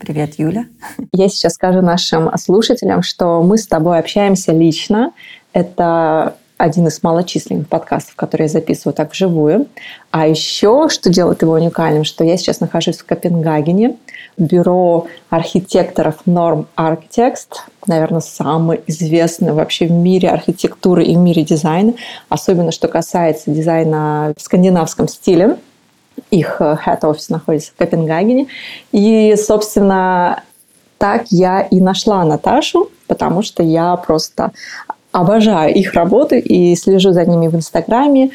Привет, Юля. Я сейчас скажу нашим слушателям, что мы с тобой общаемся лично. Это один из малочисленных подкастов, которые я записываю так вживую. А еще, что делает его уникальным, что я сейчас нахожусь в Копенгагене, бюро архитекторов Norm Architects, наверное, самое известное вообще в мире архитектуры и в мире дизайна, особенно что касается дизайна в скандинавском стиле. Их э, head office находится в Копенгагене. И, собственно, так я и нашла Наташу, потому что я просто обожаю их работы и слежу за ними в Инстаграме.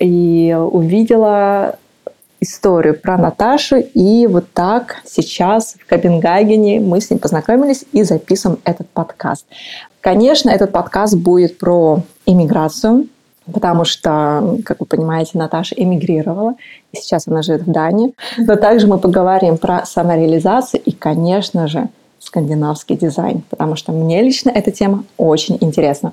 И увидела историю про Наташу. И вот так сейчас в Копенгагене мы с ней познакомились и записываем этот подкаст. Конечно, этот подкаст будет про иммиграцию, потому что, как вы понимаете, Наташа эмигрировала, и сейчас она живет в Дании. Но также мы поговорим про самореализацию и, конечно же, скандинавский дизайн, потому что мне лично эта тема очень интересна.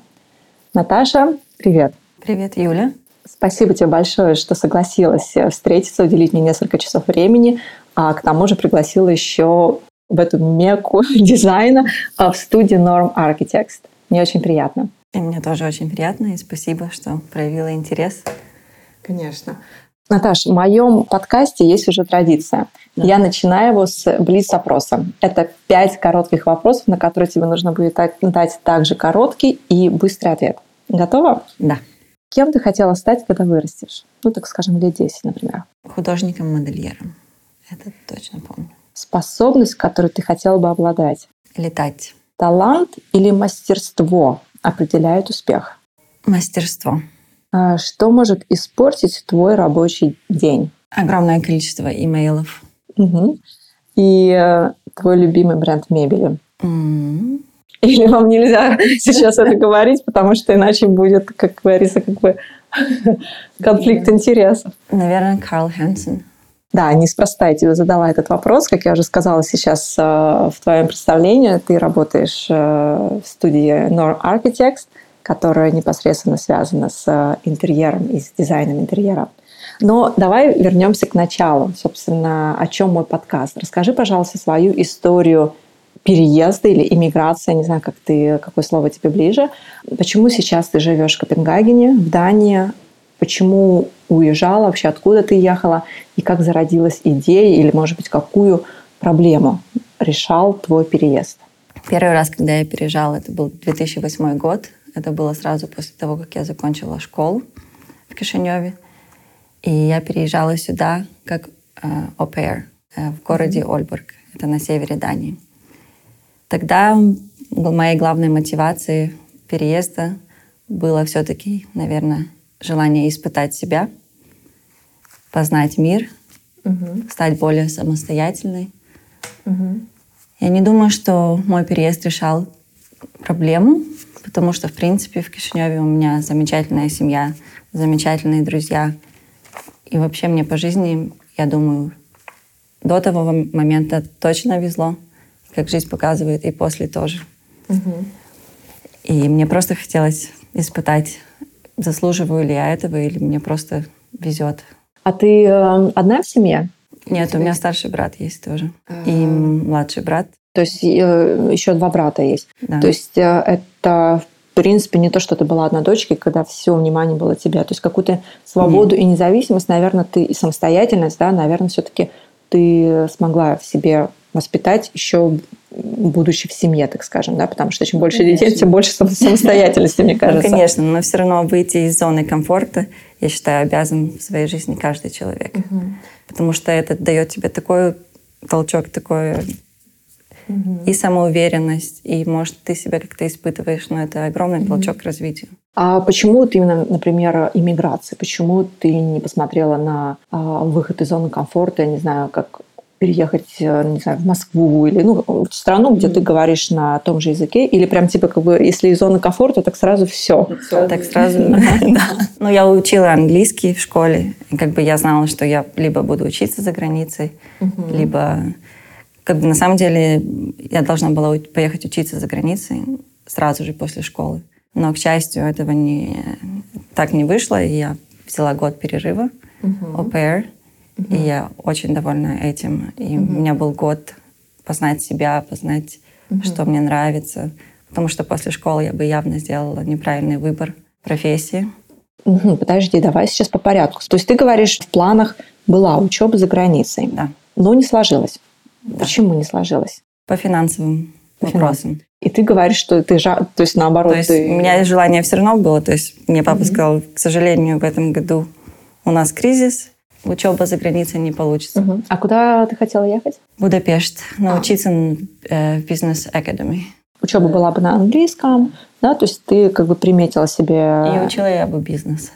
Наташа, привет. Привет, Юля. Спасибо тебе большое, что согласилась встретиться, уделить мне несколько часов времени, а к тому же пригласила еще в эту мекку дизайна а, в студии Norm Architects. Мне очень приятно. И мне тоже очень приятно, и спасибо, что проявила интерес. Конечно. Наташ, в моем подкасте есть уже традиция. Да. Я начинаю его с блиц-опроса. Это пять коротких вопросов, на которые тебе нужно будет дать также короткий и быстрый ответ. Готова? Да. Кем ты хотела стать, когда вырастешь? Ну, так скажем, лет 10, например. Художником-модельером. Это точно помню. Способность, которую ты хотела бы обладать? Летать. Талант или мастерство? Определяет успех? Мастерство. А что может испортить твой рабочий день? Огромное количество имейлов. Угу. И э, твой любимый бренд мебели? Mm. Или вам нельзя сейчас это говорить, потому что иначе будет, как говорится, как бы конфликт интересов. Наверное, Карл Хэнсон. Да, неспроста я тебе задала этот вопрос. Как я уже сказала сейчас э, в твоем представлении, ты работаешь э, в студии Norm Architects, которая непосредственно связана с э, интерьером и с дизайном интерьера. Но давай вернемся к началу. Собственно, о чем мой подкаст. Расскажи, пожалуйста, свою историю переезда или иммиграции, не знаю, как ты, какое слово тебе ближе. Почему сейчас ты живешь в Копенгагене, в Дании? Почему уезжала, вообще откуда ты ехала, и как зародилась идея, или, может быть, какую проблему решал твой переезд? Первый раз, когда я переезжала, это был 2008 год. Это было сразу после того, как я закончила школу в Кишиневе. И я переезжала сюда как э, au э, в городе. Ольбург. Это на севере Дании. Тогда моей главной мотивацией переезда было все-таки, наверное, желание испытать себя, познать мир, угу. стать более самостоятельной. Угу. Я не думаю, что мой переезд решал проблему, потому что, в принципе, в Кишиневе у меня замечательная семья, замечательные друзья. И вообще мне по жизни, я думаю, до того момента точно везло, как жизнь показывает, и после тоже. Угу. И мне просто хотелось испытать заслуживаю ли я этого или мне просто везет. А ты э, одна в семье? Нет, у меня старший брат есть тоже. И младший брат. То есть э, еще два брата есть. Да. То есть э, это в принципе не то, что ты была одна дочкой, когда все внимание было тебя. То есть какую-то свободу Нет. и независимость, наверное, ты и самостоятельность, да, наверное, все-таки ты смогла в себе воспитать еще будучи в семье, так скажем, да, потому что чем больше конечно. детей, тем больше самостоятельности, мне кажется. Ну, конечно, но все равно выйти из зоны комфорта, я считаю, обязан в своей жизни каждый человек. Угу. Потому что это дает тебе такой толчок, такой угу. и самоуверенность, и, может, ты себя как-то испытываешь, но это огромный угу. толчок к развитию. А почему ты именно, например, иммиграция? Почему ты не посмотрела на а, выход из зоны комфорта, я не знаю, как переехать, э, не знаю, в Москву или ну, в страну, где ты говоришь на том же языке? Или прям типа как бы, если из зоны комфорта, так сразу все? Так сразу, Ну, я учила английский в школе. Как бы я знала, что я либо буду учиться за границей, либо... Как бы на самом деле я должна была поехать учиться за границей сразу же после школы. Но, к счастью, этого не, так не вышло, и я взяла год перерыва, uh-huh. au Uh-huh. И я очень довольна этим. И uh-huh. у меня был год познать себя, познать, uh-huh. что мне нравится. Потому что после школы я бы явно сделала неправильный выбор профессии. Угу, подожди, давай сейчас по порядку. То есть ты говоришь, в планах была учеба за границей, да. но не сложилось. Да. Почему не сложилось? По финансовым по вопросам. И ты говоришь, что ты жа... то есть наоборот. То есть ты... у меня желание все равно было. То есть мне папа mm-hmm. сказал, к сожалению, в этом году у нас кризис, учеба за границей не получится. Угу. А куда ты хотела ехать? Будапешт, научиться а. э, в бизнес академии. Учеба была бы на английском, да, то есть ты как бы приметила себе... И учила я бы бизнес.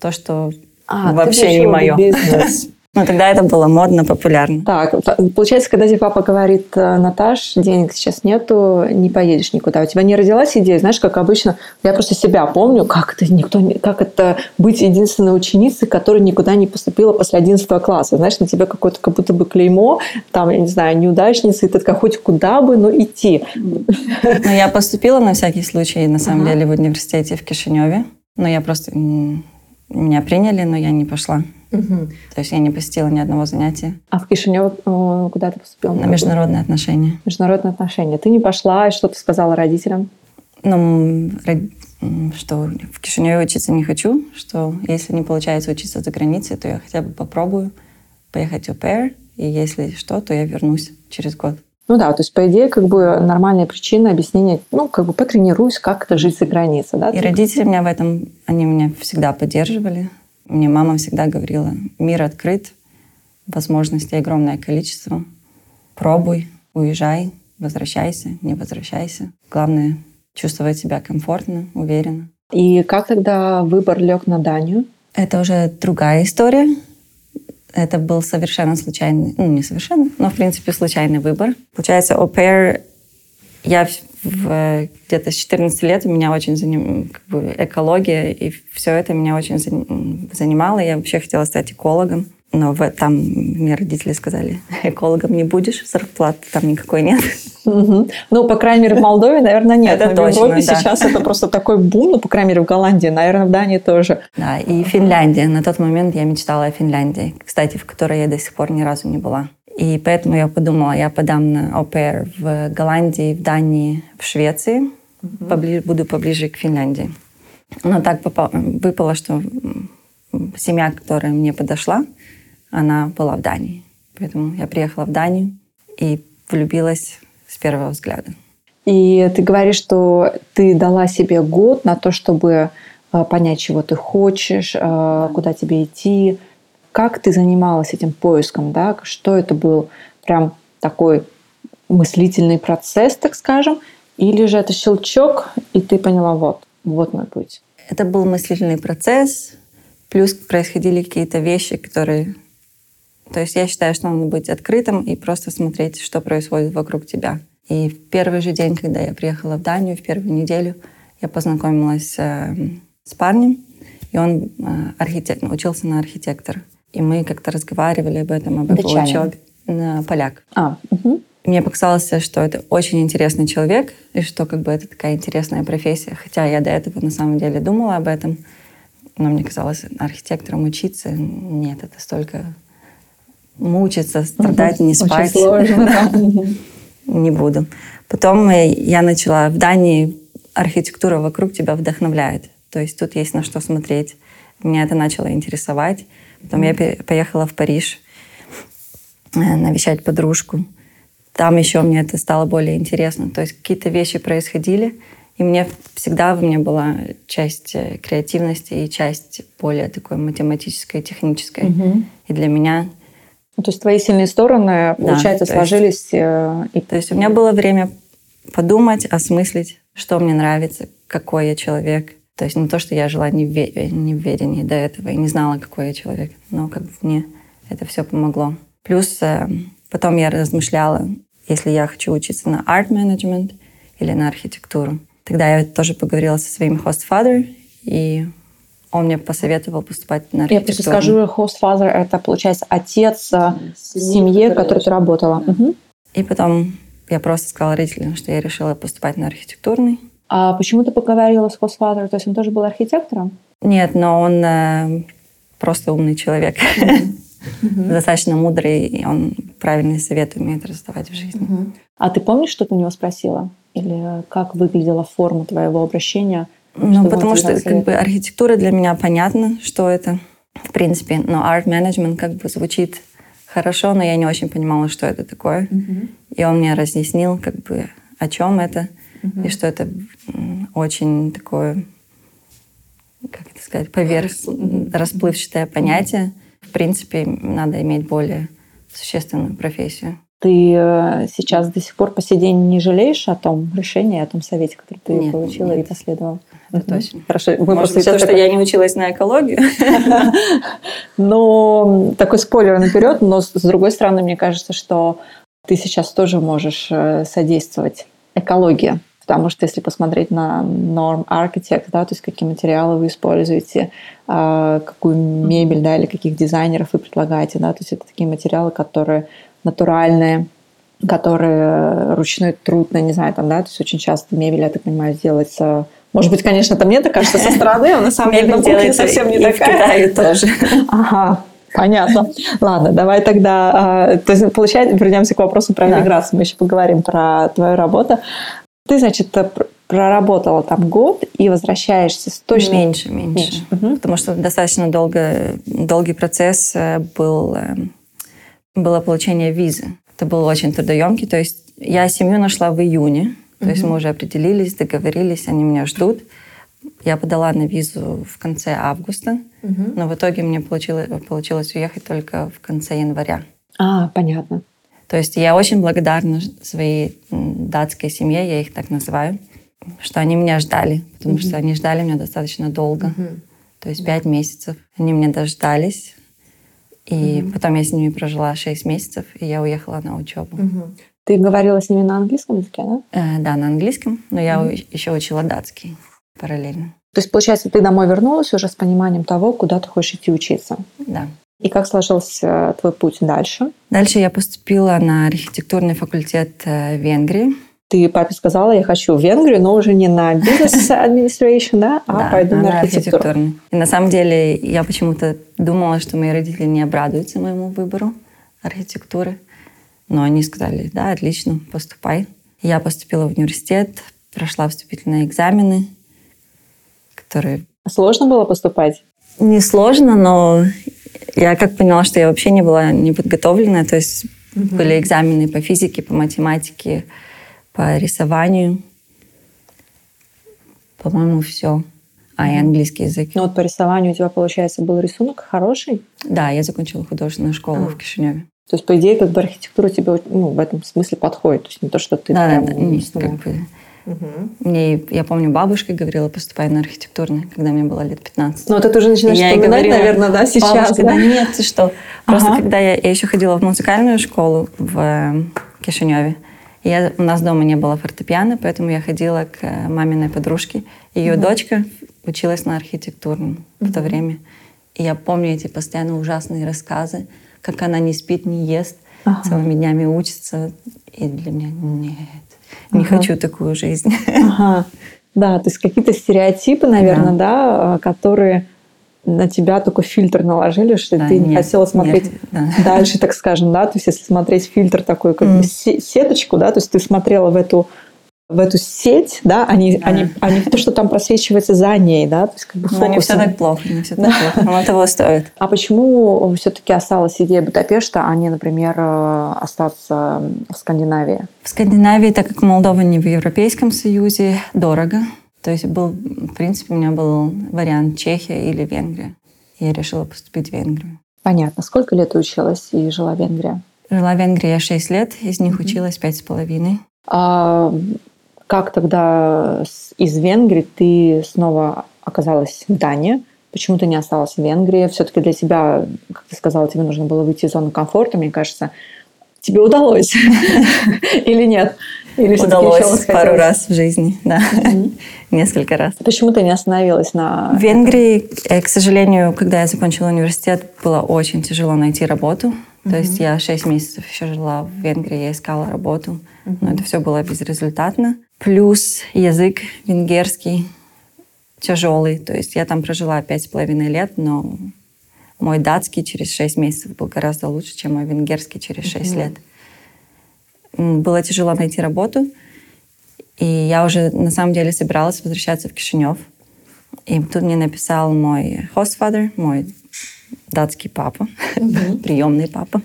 То, что а, вообще не мое. Бизнес. Ну, тогда это было модно, популярно. Так, получается, когда тебе папа говорит, «Э, Наташ, денег сейчас нету, не поедешь никуда. У тебя не родилась идея, знаешь, как обычно, я просто себя помню, как это никто, не, как это быть единственной ученицей, которая никуда не поступила после 11 класса. Знаешь, на тебя какое-то как будто бы клеймо, там, я не знаю, неудачница, и ты такая, хоть куда бы, но идти. Ну, я поступила на всякий случай, на самом деле, в университете в Кишиневе. Но я просто... Меня приняли, но я не пошла. Угу. То есть я не посетила ни одного занятия. А в Кишинев э, куда ты поступила? На международные отношения. Международные отношения. Ты не пошла, и что ты сказала родителям? Ну, что в Кишиневе учиться не хочу, что если не получается учиться за границей, то я хотя бы попробую поехать в pair, и если что, то я вернусь через год. Ну да, то есть, по идее, как бы нормальная причина объяснения, ну, как бы потренируюсь, как это жить за границей, да? И родители меня в этом, они меня всегда поддерживали. Мне мама всегда говорила, мир открыт, возможностей огромное количество. Пробуй, уезжай, возвращайся, не возвращайся. Главное — чувствовать себя комфортно, уверенно. И как тогда выбор лег на Данию? Это уже другая история. Это был совершенно случайный, ну не совершенно, но в принципе случайный выбор. Получается, au pair я в, где-то с 14 лет у меня очень заним, как бы, экология, и все это меня очень занимало. Я вообще хотела стать экологом. Но в, там мне родители сказали, экологом не будешь, зарплаты там никакой нет. Угу. Ну, по крайней мере, в Молдове, наверное, нет. Это Но точно, в Европе да. сейчас это просто такой бум, ну, по крайней мере, в Голландии, наверное, в Дании тоже. Да, и Финляндия. На тот момент я мечтала о Финляндии, кстати, в которой я до сих пор ни разу не была. И поэтому я подумала, я подам на ОПР в Голландии, в Дании, в Швеции. Mm-hmm. Поближе, буду поближе к Финляндии. Но так попало, выпало, что семья, которая мне подошла, она была в Дании. Поэтому я приехала в Данию и влюбилась с первого взгляда. И ты говоришь, что ты дала себе год на то, чтобы э, понять, чего ты хочешь, э, куда тебе идти, как ты занималась этим поиском, да? Что это был прям такой мыслительный процесс, так скажем, или же это щелчок, и ты поняла, вот, вот мой путь? Это был мыслительный процесс, плюс происходили какие-то вещи, которые... То есть я считаю, что надо быть открытым и просто смотреть, что происходит вокруг тебя. И в первый же день, когда я приехала в Данию, в первую неделю, я познакомилась э, с парнем, и он э, архитект, учился на архитектора. И мы как-то разговаривали об этом, об его учебе. На поляк. А, угу. Мне показалось, что это очень интересный человек, и что как бы это такая интересная профессия. Хотя я до этого на самом деле думала об этом, но мне казалось, архитектором учиться, нет, это столько мучиться, страдать, не спать. Очень сложно, Не буду. Потом я начала в Дании архитектура вокруг тебя вдохновляет. То есть тут есть на что смотреть. Меня это начало интересовать. Потом я поехала в Париж э, навещать подружку. Там еще мне это стало более интересно. То есть какие-то вещи происходили, и мне всегда в мне была часть э, креативности и часть более такой математической, технической. Угу. И для меня... Ну, то есть твои сильные стороны, получается, да, сложились... Есть, э, и... То есть у меня было время подумать, осмыслить, что мне нравится, какой я человек, то есть не то, что я жила не в, не в верении до этого и не знала, какой я человек, но как бы мне это все помогло. Плюс э, потом я размышляла, если я хочу учиться на арт менеджмент или на архитектуру. Тогда я тоже поговорила со своим father, и он мне посоветовал поступать на архитектуру. Я просто скажу, father – это, получается, отец э, в семье, в которой ты работала. Да. Угу. И потом я просто сказала родителям, что я решила поступать на архитектурный. А почему ты поговорила с father? То есть он тоже был архитектором? Нет, но он э, просто умный человек. Mm-hmm. Достаточно мудрый, и он правильные советы умеет раздавать в жизни. Mm-hmm. А ты помнишь, что ты у него спросила? Или как выглядела форма твоего обращения? Ну, потому что как бы, архитектура для меня понятна, что это, в принципе. Но арт менеджмент как бы звучит хорошо, но я не очень понимала, что это такое. Mm-hmm. И он мне разъяснил, как бы, о чем это, и что это очень такое как это сказать, поверх расплывчатое понятие. В принципе, надо иметь более существенную профессию. Ты э, сейчас до сих пор по сей день не жалеешь о том решении, о том совете, который ты нет, получила нет. и последовала? Это угу. точно. Хорошо. Вы Может быть, то, что я не училась на экологию. Но такой спойлер наперед, но с другой стороны, мне кажется, что ты сейчас тоже можешь э, содействовать экологии Потому что если посмотреть на норм architect, да, то есть какие материалы вы используете, а, какую мебель, да, или каких дизайнеров вы предлагаете, да, то есть это такие материалы, которые натуральные, которые ручной труд, ну, не знаю, там, да, то есть очень часто мебель, я так понимаю, делается может быть, конечно, это мне так кажется со стороны, а на самом деле делается совсем не такая. в Китае тоже. Ага, Понятно. Ладно, давай тогда... А, то есть, получается, вернемся к вопросу про иммиграцию. Мы еще поговорим про твою работу. Ты, значит, э, проработала там год и возвращаешься с точно... Меньше, меньше. меньше. Угу. Потому что достаточно долго, долгий процесс э, был, э, было получение визы. Это был очень трудоемкий. То есть я семью нашла в июне. То угу. есть мы уже определились, договорились, они меня ждут. Я подала на визу в конце августа, угу. но в итоге мне получилось, получилось уехать только в конце января. А, понятно. То есть я очень благодарна своей датской семье, я их так называю, что они меня ждали, потому mm-hmm. что они ждали меня достаточно долго. Mm-hmm. То есть пять месяцев. Они меня дождались. И mm-hmm. потом я с ними прожила шесть месяцев, и я уехала на учебу. Mm-hmm. Ты говорила с ними на английском языке, да? Э, да, на английском, но я mm-hmm. еще учила датский параллельно. То есть, получается, ты домой вернулась уже с пониманием того, куда ты хочешь идти учиться? Да. И как сложился твой путь дальше? Дальше я поступила на архитектурный факультет э, Венгрии. Ты папе сказала, я хочу в Венгрию, но уже не на бизнес administration, да, а да, пойду на, на архитектуру. И на самом деле я почему-то думала, что мои родители не обрадуются моему выбору архитектуры. Но они сказали, да, отлично, поступай. Я поступила в университет, прошла вступительные экзамены, которые... Сложно было поступать? Не сложно, но я как поняла, что я вообще не была не подготовлена, то есть угу. были экзамены по физике, по математике, по рисованию. По-моему, все. А, и английский язык. Ну вот по рисованию у тебя, получается, был рисунок хороший? Да, я закончила художественную школу а. в Кишиневе. То есть, по идее, как бы архитектура тебе ну, в этом смысле подходит. То есть не то, что ты да, прям... Да, да, нет, как бы Угу. Мне, я помню, бабушка говорила, поступай на архитектурный, когда мне было лет 15. Ну, вот это уже начинаешь я вспоминать, говорила, наверное, да, сейчас. Бабушка, да? да нет, ты что. Просто ага. когда я, я еще ходила в музыкальную школу в э, Кишиневе, я, у нас дома не было фортепиано, поэтому я ходила к э, маминой подружке. Ее угу. дочка училась на архитектурном угу. в то время. И я помню эти постоянно ужасные рассказы, как она не спит, не ест, ага. целыми днями учится. И для меня нет не ага. хочу такую жизнь. Ага. Да, то есть какие-то стереотипы, наверное, да, да которые на тебя такой фильтр наложили, что да, ты не нет, хотела смотреть нет, да. дальше, так скажем, да, то есть если смотреть фильтр такой, как mm. сеточку, да, то есть ты смотрела в эту в эту сеть, да, не, да. Не в то, что там просвечивается за ней, да, то есть как бы. Ну, не все так плохо, не все так плохо, но того стоит. А почему все-таки осталась идея Будапешта, а не, например, э, остаться в Скандинавии? В Скандинавии, так как Молдова не в Европейском Союзе, дорого. То есть был, в принципе, у меня был вариант Чехия или Венгрия. Я решила поступить в Венгрию. Понятно. Сколько лет училась и жила в Венгрии? Жила в Венгрии я 6 лет, из них mm-hmm. училась пять с половиной. А как тогда из Венгрии ты снова оказалась в Дании? Почему ты не осталась в Венгрии? Все-таки для тебя, как ты сказала, тебе нужно было выйти из зоны комфорта, мне кажется. Тебе удалось или нет? Или удалось пару раз в жизни, да, несколько раз. Почему ты не остановилась на... В Венгрии, э, к сожалению, когда я закончила университет, было очень тяжело найти работу. То есть я шесть месяцев еще жила в Венгрии, я искала работу, но это все было безрезультатно. Плюс язык венгерский тяжелый. То есть я там прожила пять с половиной лет, но мой датский через шесть месяцев был гораздо лучше, чем мой венгерский через шесть лет. Было тяжело найти работу, и я уже на самом деле собиралась возвращаться в Кишинев. И тут мне написал мой hostfather, мой датский папа, приемный папа.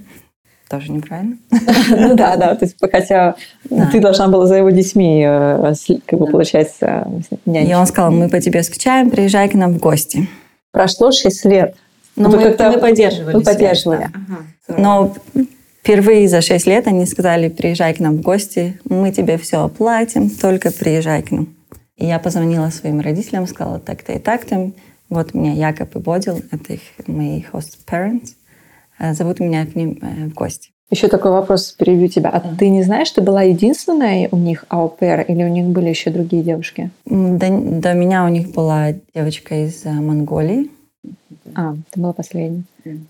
Тоже неправильно. Ну да, да. То есть, хотя ты должна была за его детьми, э, как бы, получается, нянчить. И он сказал, мы по тебе скучаем, приезжай к нам в гости. Прошло шесть лет. Но мы, мы поддерживали. Мы поддерживали. Но впервые за шесть лет они сказали, приезжай к нам в гости, мы тебе все оплатим, только приезжай к нам. И я позвонила своим родителям, сказала так-то и так-то. Вот меня Якоб и Бодил, это их, мои host parents. Э, зовут меня к ним э, в гости. Еще такой вопрос, перебью тебя. А ты не знаешь, ты была единственная у них аупер или у них были еще другие девушки? До, до меня у них была девочка из э, Монголии. А, ты была последней.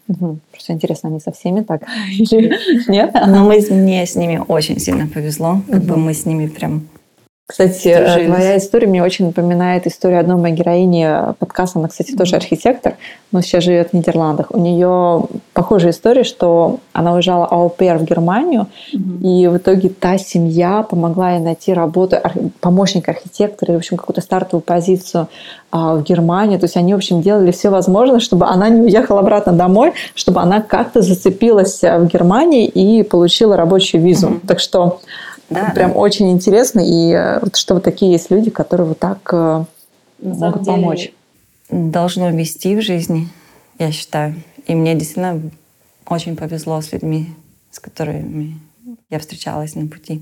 Угу. Просто интересно, они со всеми так? Или нет? Но мы, мне с ними очень сильно повезло. Как бы мы с ними прям кстати, э, Дружились. твоя история мне очень напоминает историю одной моей героини подкаста. Она, кстати, тоже архитектор, но сейчас живет в Нидерландах. У нее похожая история, что она уезжала аупер в Германию, и в итоге та семья помогла ей найти работу помощника архитектора, в общем, какую-то стартовую позицию а, в Германии. То есть они, в общем, делали все возможное, чтобы она не уехала обратно домой, чтобы она как-то зацепилась в Германии и получила рабочую визу. Так что да, Прям да. очень интересно, и э, вот что вот такие есть люди, которые вот так э, На могут деле, помочь. Должно вести в жизни, я считаю. И мне действительно очень повезло с людьми, с которыми я встречалась на пути.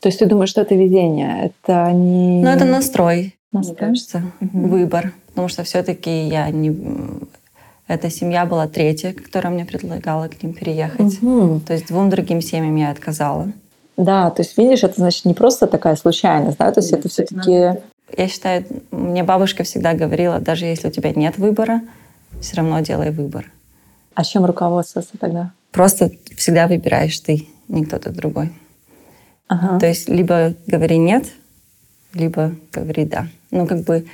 То есть ты думаешь, что это видение? Это не... Ну, это настрой, настрой? мне кажется, угу. выбор. Потому что все-таки я не... Эта семья была третья, которая мне предлагала к ним переехать. Угу. То есть двум другим семьям я отказала. Да, то есть, видишь, это значит не просто такая случайность, да, то есть это все-таки... Я считаю, мне бабушка всегда говорила, даже если у тебя нет выбора, все равно делай выбор. А чем руководствоваться тогда? Просто всегда выбираешь ты, не кто-то другой. Ага. То есть либо говори нет, либо говори да. Ну, как бы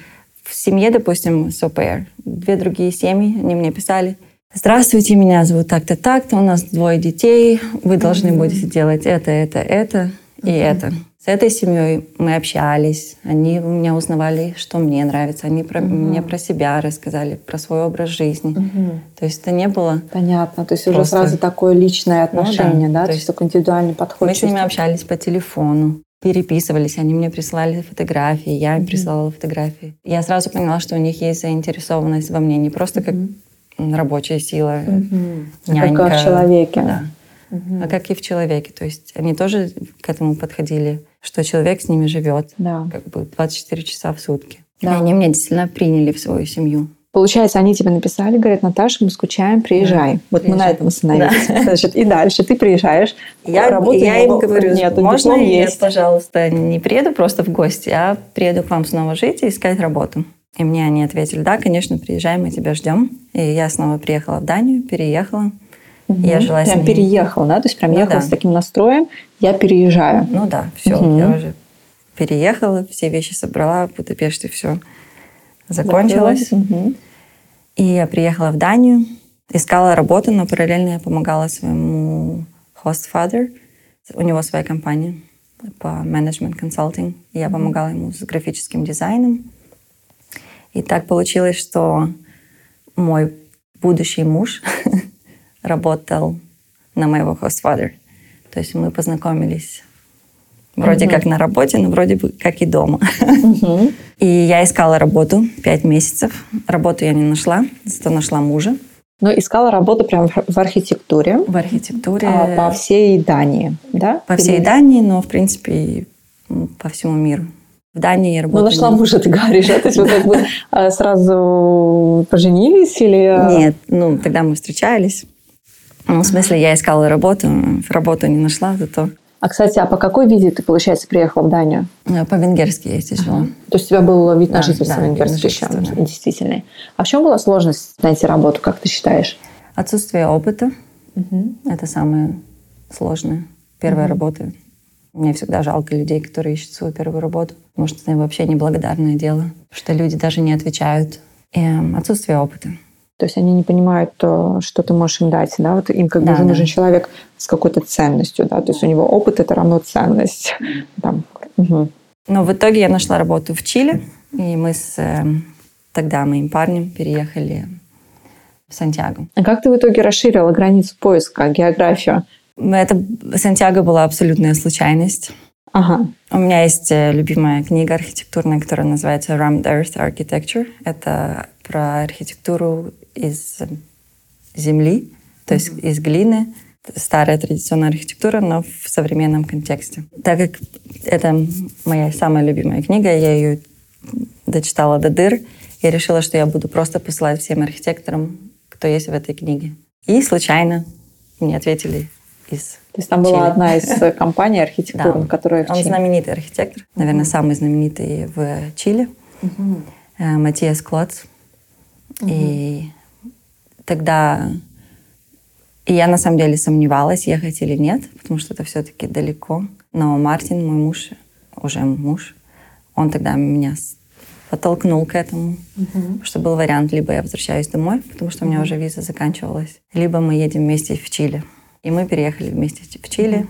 в семье, допустим, с ОПР, две другие семьи, они мне писали – Здравствуйте, меня зовут так-то, так-то, у нас двое детей, вы должны mm-hmm. будете делать это, это, это и mm-hmm. это. С этой семьей мы общались, они у меня узнавали, что мне нравится, они про, mm-hmm. мне про себя рассказали, про свой образ жизни. Mm-hmm. То есть это не было... Понятно, то есть просто... уже сразу такое личное отношение, ну, да, да? То, есть такой индивидуальный подход. Мы с ними общались по телефону, переписывались, они мне присылали фотографии, я им mm-hmm. присылала фотографии. Я сразу поняла, что у них есть заинтересованность во мне, не просто mm-hmm. Рабочая сила, угу. нянька. Как в человеке. Да. Угу. А как и в человеке. То есть они тоже к этому подходили, что человек с ними живет да. как бы 24 часа в сутки. Да. И они меня действительно приняли в свою семью. Получается, они тебе написали, говорят, Наташа, мы скучаем, приезжай. Да, вот приезжай. мы на этом остановились. Да. Значит, и дальше ты приезжаешь. Я, я им говорю, нет, можно я, есть. пожалуйста, не приеду просто в гости, а приеду к вам снова жить и искать работу. И мне они ответили, да, конечно, приезжай, мы тебя ждем. И я снова приехала в Данию, переехала. Угу. Я жила прям с ними. переехала, да? То есть прям ну, ехала да. с таким настроем, я переезжаю. Ну да, все, угу. я уже переехала, все вещи собрала, в Будапеште все закончилось. Угу. И я приехала в Данию, искала работу, но параллельно я помогала своему host father. У него своя компания по менеджмент консалтинг. Я помогала ему с графическим дизайном. И так получилось, что мой будущий муж работал на моего хостфадер. То есть мы познакомились вроде mm-hmm. как на работе, но вроде бы как и дома. Mm-hmm. И я искала работу пять месяцев. Работу я не нашла, зато нашла мужа. Но искала работу прямо в архитектуре. В архитектуре. А, по всей Дании, да? По всей Дании, но в принципе по всему миру. В Дании я работала... Ну, нашла мужа, ты говоришь, а? То есть вы как бы а, сразу поженились или... А? Нет, ну, тогда мы встречались. Ну, в смысле, я искала работу, работу не нашла, зато... А, кстати, а по какой визе ты, получается, приехала в Данию? Э, по-венгерски я здесь жила. То есть у тебя был вид на Да, жительство да, венгерский еще, да. действительно. А в чем была сложность найти работу, как ты считаешь? Отсутствие опыта – это самое сложное. Первая работа. Мне всегда жалко людей, которые ищут свою первую работу, потому что это вообще неблагодарное дело, что люди даже не отвечают. И эм, отсутствие опыта. То есть они не понимают то, что ты можешь им дать, да? Вот им как бы Да, уже да. нужен человек с какой-то ценностью, да? То есть у него опыт это равно ценность. Там. Мгм. Но в итоге я нашла работу в Чили, и мы с эм, тогда моим парнем переехали в Сантьяго. А как ты в итоге расширила границу поиска, географию? Это Сантьяго была абсолютная случайность. Ага. У меня есть э, любимая книга архитектурная, которая называется Rammed Earth Architecture. Это про архитектуру из земли, то есть из глины. Старая традиционная архитектура, но в современном контексте. Так как это моя самая любимая книга, я ее дочитала до дыр, я решила, что я буду просто посылать всем архитекторам, кто есть в этой книге. И случайно мне ответили из То есть там была одна из э, компаний архитектурных, Да. которая в Он Чили. знаменитый архитектор, наверное, самый знаменитый в Чили, э, Матиас Клоц. И тогда и я на самом деле сомневалась, ехать или нет, потому что это все-таки далеко. Но Мартин, мой муж, уже муж, он тогда меня подтолкнул к этому, что был вариант, либо я возвращаюсь домой, потому что у меня уже виза заканчивалась, либо мы едем вместе в Чили. И мы переехали вместе в Чили.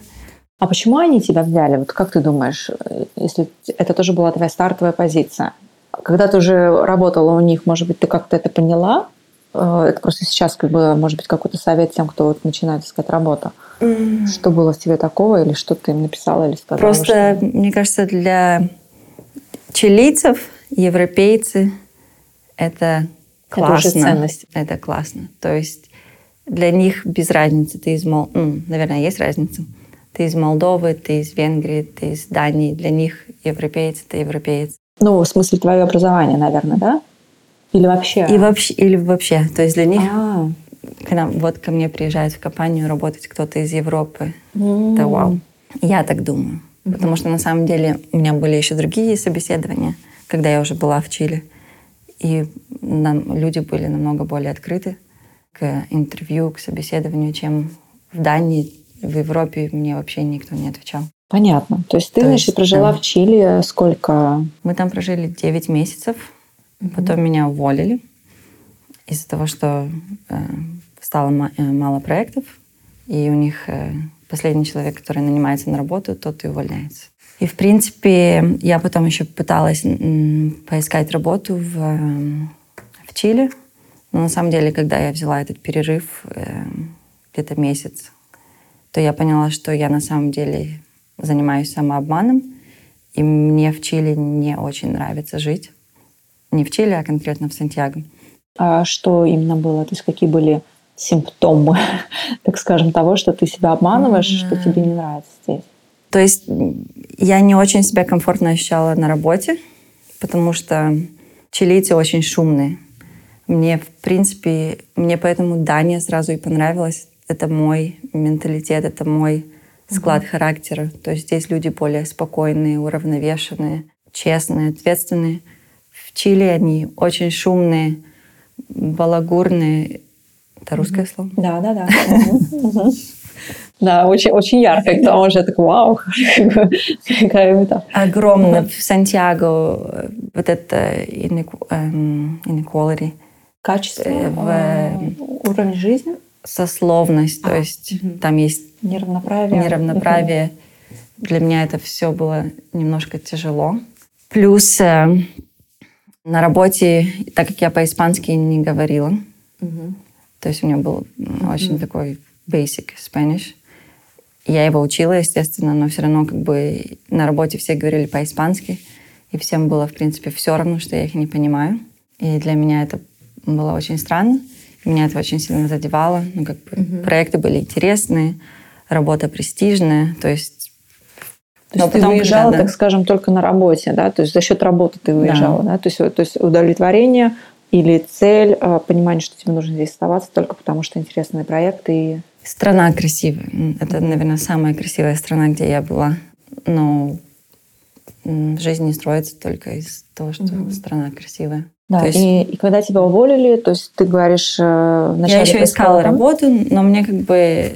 А почему они тебя взяли? Вот как ты думаешь, если это тоже была твоя стартовая позиция? Когда ты уже работала у них, может быть, ты как-то это поняла? Э, Это просто сейчас, как бы, может быть, какой-то совет тем, кто вот начинает искать работу. Что было в тебе такого, или что ты им написала или сказала? Просто, мне кажется, для чилийцев, европейцы это Это уже классно. ценность. Это классно. То есть для них без разницы. Ты из Мол... м, наверное, есть разница. Ты из Молдовы, ты из Венгрии, ты из Дании. Для них европеец – это европеец. Ну, в смысле, твое образование, наверное, да? Или вообще? И вообще, или вообще. То есть для них, А, к нам- вот ко мне приезжает в компанию работать кто-то из Европы. м. Это вау. Я так думаю. Потому что на самом деле у меня были еще другие собеседования, когда я уже была в Чили. И нам, люди были намного более открыты к интервью, к собеседованию, чем в Дании, в Европе мне вообще никто не отвечал. Понятно. То есть ты, То значит, есть, прожила да. в Чили сколько? Мы там прожили 9 месяцев, потом меня уволили из-за того, что э, стало ма- э, мало проектов, и у них э, последний человек, который нанимается на работу, тот и увольняется. И, в принципе, я потом еще пыталась поискать работу в, эм, в Чили, но на самом деле, когда я взяла этот перерыв, эм, где-то месяц, то я поняла, что я на самом деле занимаюсь самообманом, и мне в Чили не очень нравится жить. Не в Чили, а конкретно в Сантьяго. А что именно было? То есть какие были симптомы, так скажем, того, что ты себя обманываешь, что тебе не нравится здесь? То есть я не очень себя комфортно ощущала на работе, потому что чилийцы очень шумные. Мне, в принципе, мне поэтому Дания сразу и понравилась. Это мой менталитет, это мой склад характера. То есть здесь люди более спокойные, уравновешенные, честные, ответственные. В Чили они очень шумные, балагурные. Это русское слово? Да, да, да. Да, очень, очень ярко, к тому же так, вау, какая-то. Огромно в Сантьяго э, вот это inequ- эм, inequality, Качество, Э, в- а, уровень жизни, сословность, то есть там есть неравноправие. неравноправие. Для меня это все было немножко тяжело. Плюс э, на работе, так как я по-испански не говорила, Мгм. то есть у меня был очень такой basic Spanish. Я его учила, естественно, но все равно как бы на работе все говорили по-испански, и всем было, в принципе, все равно, что я их не понимаю. И для меня это было очень странно. Меня это очень сильно задевало. Ну, как бы проекты были интересные, работа престижная. То есть То есть Но ты потом, выезжала, когда, да. так скажем, только на работе, да? То есть за счет работы ты выезжала, да? да? То, есть, то есть удовлетворение или цель, а, понимание, что тебе нужно здесь оставаться только потому, что интересный проект и... Страна красивая. Это, наверное, самая красивая страна, где я была. Но жизнь не строится только из того, что mm страна красивая. Да, есть... и, и когда тебя уволили, то есть ты говоришь... Э, я еще искала работу, но мне как бы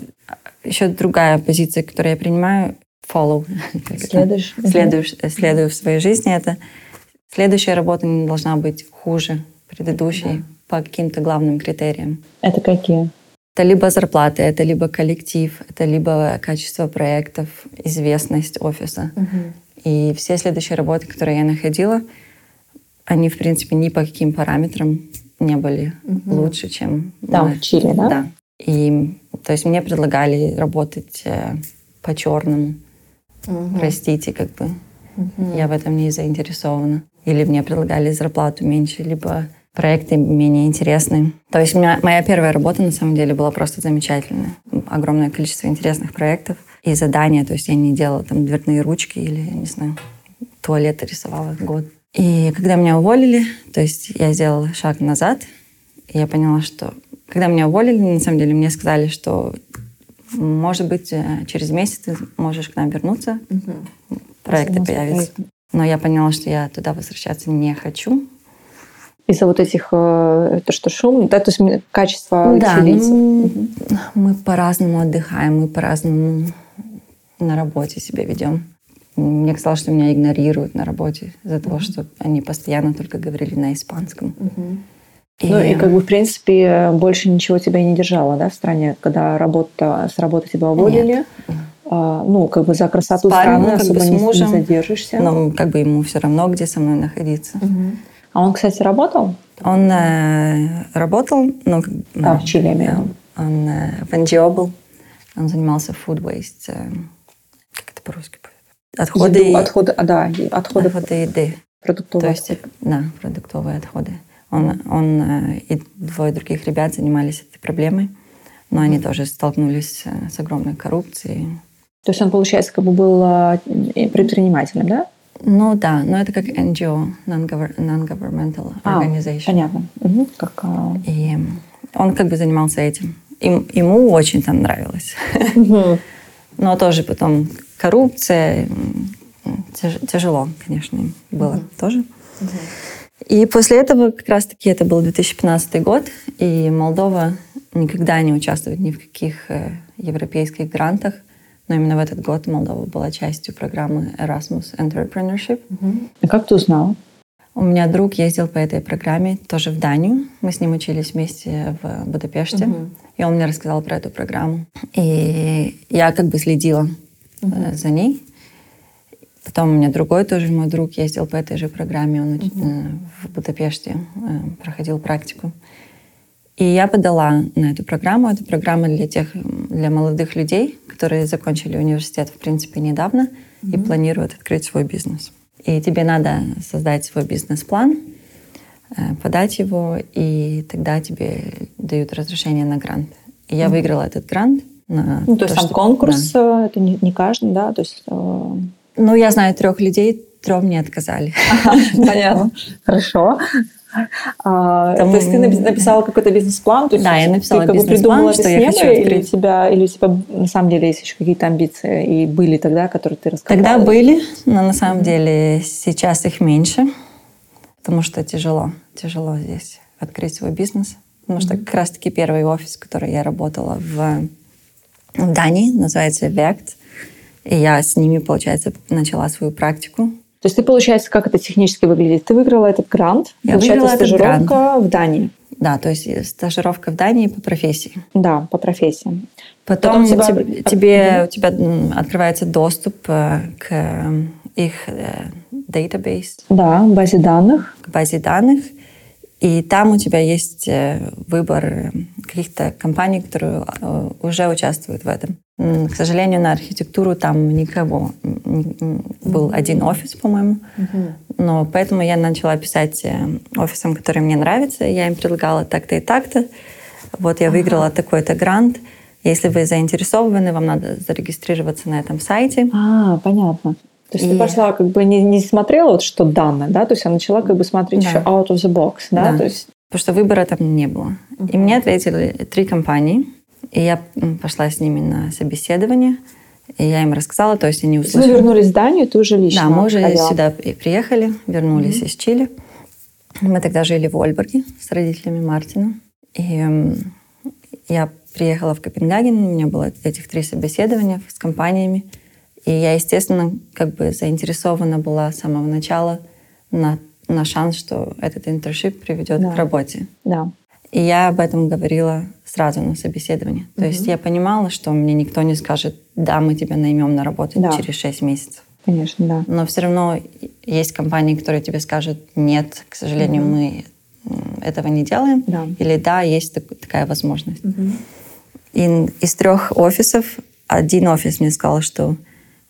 еще другая позиция, которую я принимаю, follow. Следуешь. Следую, следую в своей жизни. Это следующая работа не должна быть хуже предыдущей да. по каким-то главным критериям. Это какие? Это либо зарплата, это либо коллектив, это либо качество проектов, известность офиса. Угу. И все следующие работы, которые я находила, они, в принципе, ни по каким параметрам не были угу. лучше, чем... Там, мы... в Чили, да? Да. И, то есть, мне предлагали работать э, по-черному. Угу. Простите, как бы. Угу. Я в этом не заинтересована. Или мне предлагали зарплату меньше, либо проекты менее интересные. То есть меня, моя первая работа, на самом деле, была просто замечательная. Огромное количество интересных проектов и задания. То есть я не делала там дверные ручки или, не знаю, туалеты рисовала год. И когда меня уволили, то есть я сделала шаг назад, и я поняла, что... Когда меня уволили, на самом деле, мне сказали, что может быть, э, через месяц ты можешь к нам вернуться, угу. проекты появятся. Но я поняла, что я туда возвращаться не хочу. Из-за вот этих, э, то, что шум, да, то есть качество Да, ну, угу. мы по-разному отдыхаем, мы по-разному на работе себя ведем. Мне казалось, что меня игнорируют на работе из-за того, что они постоянно только говорили на испанском. И... Ну и как бы, в принципе, больше ничего тебя не держало, да, в стране, когда работа, с работы тебя уволили? Нет. А, ну, как бы за красоту страны как особо бы с мужем, не задержишься. Но как бы ему все равно, где со мной находиться. Угу. А он, кстати, работал? Он э, работал, ну, а, в Чили, да, Он э, в NGO был. Он занимался food waste. Э, как это по-русски? Отходы. Еду, отходы, а, да, отходы. Отходы еды. Продуктовые. То есть, да, продуктовые отходы. Он, он э, и двое других ребят занимались этой проблемой, но они тоже столкнулись э, с огромной коррупцией. То есть он, получается, как бы был э, предпринимателем, да? Ну да, но это как NGO, Non-Governmental а, Organization. Понятно. Угу. Как, а... И он как бы занимался этим. Им, ему очень там нравилось. Угу. Но тоже потом коррупция, тяжело, конечно, было угу. тоже. Угу. И после этого как раз-таки это был 2015 год, и Молдова никогда не участвует ни в каких э, европейских грантах, но именно в этот год Молдова была частью программы Erasmus Entrepreneurship. Угу. И как ты узнала? У меня друг ездил по этой программе тоже в Данию. Мы с ним учились вместе в Будапеште. Угу. И он мне рассказал про эту программу. И я как бы следила угу. за ней. Потом у меня другой тоже мой друг ездил по этой же программе, он угу. в Будапеште э, проходил практику. И я подала на эту программу. Это программа для тех, для молодых людей, которые закончили университет, в принципе, недавно угу. и планируют открыть свой бизнес. И тебе надо создать свой бизнес-план, подать его, и тогда тебе дают разрешение на грант. И я выиграла этот грант. На ну, то, то есть там конкурс, да. это не, не каждый, да? То есть ну, я знаю трех людей, трем не отказали. Понятно. Хорошо. А, Там, то есть ты написала какой-то бизнес-план? То есть да, я написала бизнес-план, что я хочу открыть. Или у, тебя, или у тебя на самом деле есть еще какие-то амбиции? И были тогда, которые ты рассказала? Тогда были, но на самом деле сейчас их меньше, потому что тяжело, тяжело здесь открыть свой бизнес. Потому что как раз-таки первый офис, в который я работала в, в Дании, называется Vect. И я с ними, получается, начала свою практику. То есть ты, получается, как это технически выглядит? Ты выиграла этот грант, я выиграла стажировка грант. в Дании. Да, то есть стажировка в Дании по профессии. Да, по профессии. Потом, Потом тебя... тебе, тебе, у тебя открывается доступ э, к их database. Э, да, базе данных. К базе данных. И там у тебя есть э, выбор каких-то компаний, которые уже участвуют в этом. К сожалению, на архитектуру там никого. Был один офис, по-моему. Но поэтому я начала писать э, офисам, которые мне нравятся. Я им предлагала так-то и так-то. Вот я выиграла такой-то грант. Если вы заинтересованы, вам надо зарегистрироваться на этом сайте. А, понятно. То есть и... ты пошла как бы не, не смотрела вот что данные, да, то есть я начала как бы смотреть да. еще out of the box, да, да. то есть... Потому что выбора там не было. Uh-huh. И мне ответили три компании, и я пошла с ними на собеседование, и я им рассказала, то есть они услышали. Вы вернулись в Данию, ты уже лично Да, мы уже ходила. сюда приехали, вернулись uh-huh. из Чили. Мы тогда жили в Ольберге с родителями Мартина. И я приехала в Копенгаген, у меня было этих три собеседования с компаниями. И я, естественно, как бы заинтересована была с самого начала на, на шанс, что этот интершип приведет да. к работе. Да. И я об этом говорила сразу на собеседовании. То угу. есть я понимала, что мне никто не скажет, да, мы тебя наймем на работу да. через 6 месяцев. Конечно, да. Но все равно есть компании, которые тебе скажут, нет, к сожалению, угу. мы этого не делаем. Да. Или да, есть так, такая возможность. Угу. И из трех офисов один офис мне сказал, что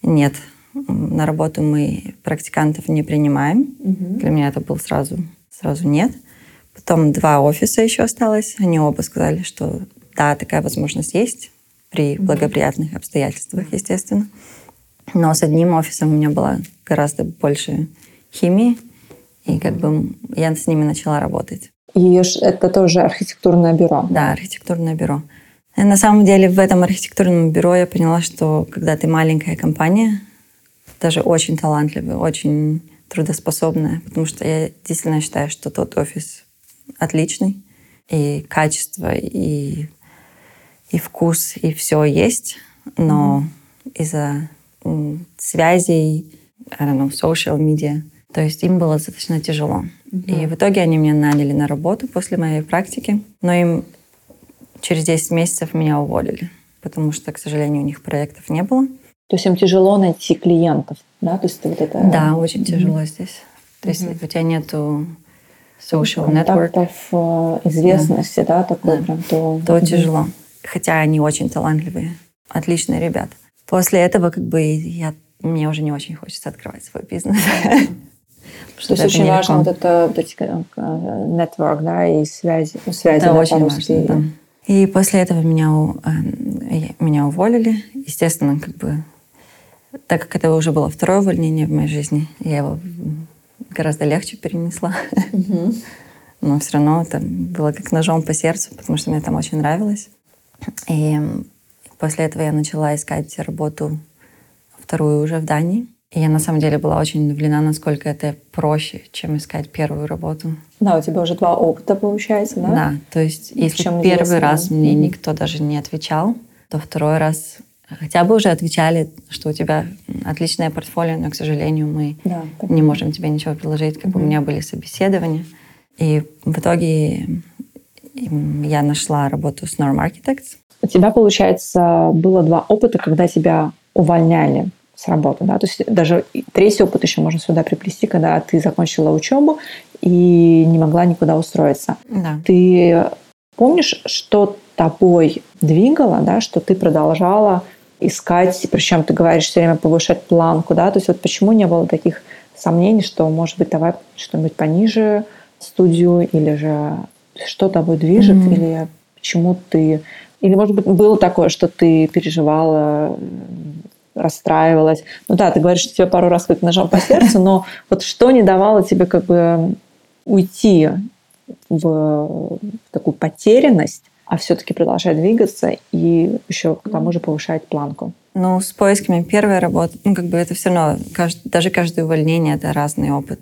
нет, на работу мы практикантов не принимаем. Угу. Для меня это был сразу, сразу нет. Потом два офиса еще осталось. Они оба сказали, что да, такая возможность есть при благоприятных обстоятельствах, естественно. Но с одним офисом у меня была гораздо больше химии, и как бы я с ними начала работать. И это тоже архитектурное бюро? Да, архитектурное бюро. На самом деле в этом архитектурном бюро я поняла, что когда ты маленькая компания, даже очень талантливая, очень трудоспособная, потому что я действительно считаю, что тот офис отличный, и качество, и, и вкус, и все есть, но mm-hmm. из-за связей, I don't know, social media, то есть им было достаточно тяжело. Mm-hmm. И в итоге они меня наняли на работу после моей практики, но им через 10 месяцев меня уволили, потому что, к сожалению, у них проектов не было. То есть им тяжело найти клиентов, да? То есть вот это... Да, очень mm-hmm. тяжело здесь. То есть mm-hmm. у тебя нету social network. Э, известности, да, да такой да. прям, то... То mm-hmm. тяжело. Хотя они очень талантливые, отличные ребята. После этого как бы я, мне уже не очень хочется открывать свой бизнес. То есть очень важно вот это вот эти э, network, да, и связи, связи. Это да, очень важно, да. И после этого меня, э, меня уволили. Естественно, как бы, так как это уже было второе увольнение в моей жизни, я его гораздо легче перенесла. Но все равно это было как ножом по сердцу, потому что мне там очень нравилось. И после этого я начала искать работу вторую уже в Дании. И я на самом деле была очень удивлена, насколько это проще, чем искать первую работу. Да, у тебя уже два опыта получается, да? Да, то есть если Чем первый раз мне mm-hmm. никто даже не отвечал, то второй раз хотя бы уже отвечали, что у тебя отличное портфолио, но, к сожалению, мы да, не можем тебе ничего предложить. Как mm-hmm. у меня были собеседования. И в итоге я нашла работу с Norm Architects. У тебя, получается, было два опыта, когда тебя увольняли с работы. Да? То есть даже третий опыт еще можно сюда приплести, когда ты закончила учебу и не могла никуда устроиться. Да. Ты помнишь, что тобой двигало, да, что ты продолжала искать, причем ты говоришь все время повышать планку, да, то есть вот почему не было таких сомнений, что, может быть, давай что-нибудь пониже студию, или же что тобой движет, mm-hmm. или почему ты... Или, может быть, было такое, что ты переживала расстраивалась. Ну да, ты говоришь, что тебе пару раз как нажал по сердцу, но вот что не давало тебе как бы уйти в такую потерянность, а все-таки продолжать двигаться и еще к тому же повышать планку? Ну, с поисками первой работы, ну, как бы это все равно, каждый, даже каждое увольнение — это разный опыт.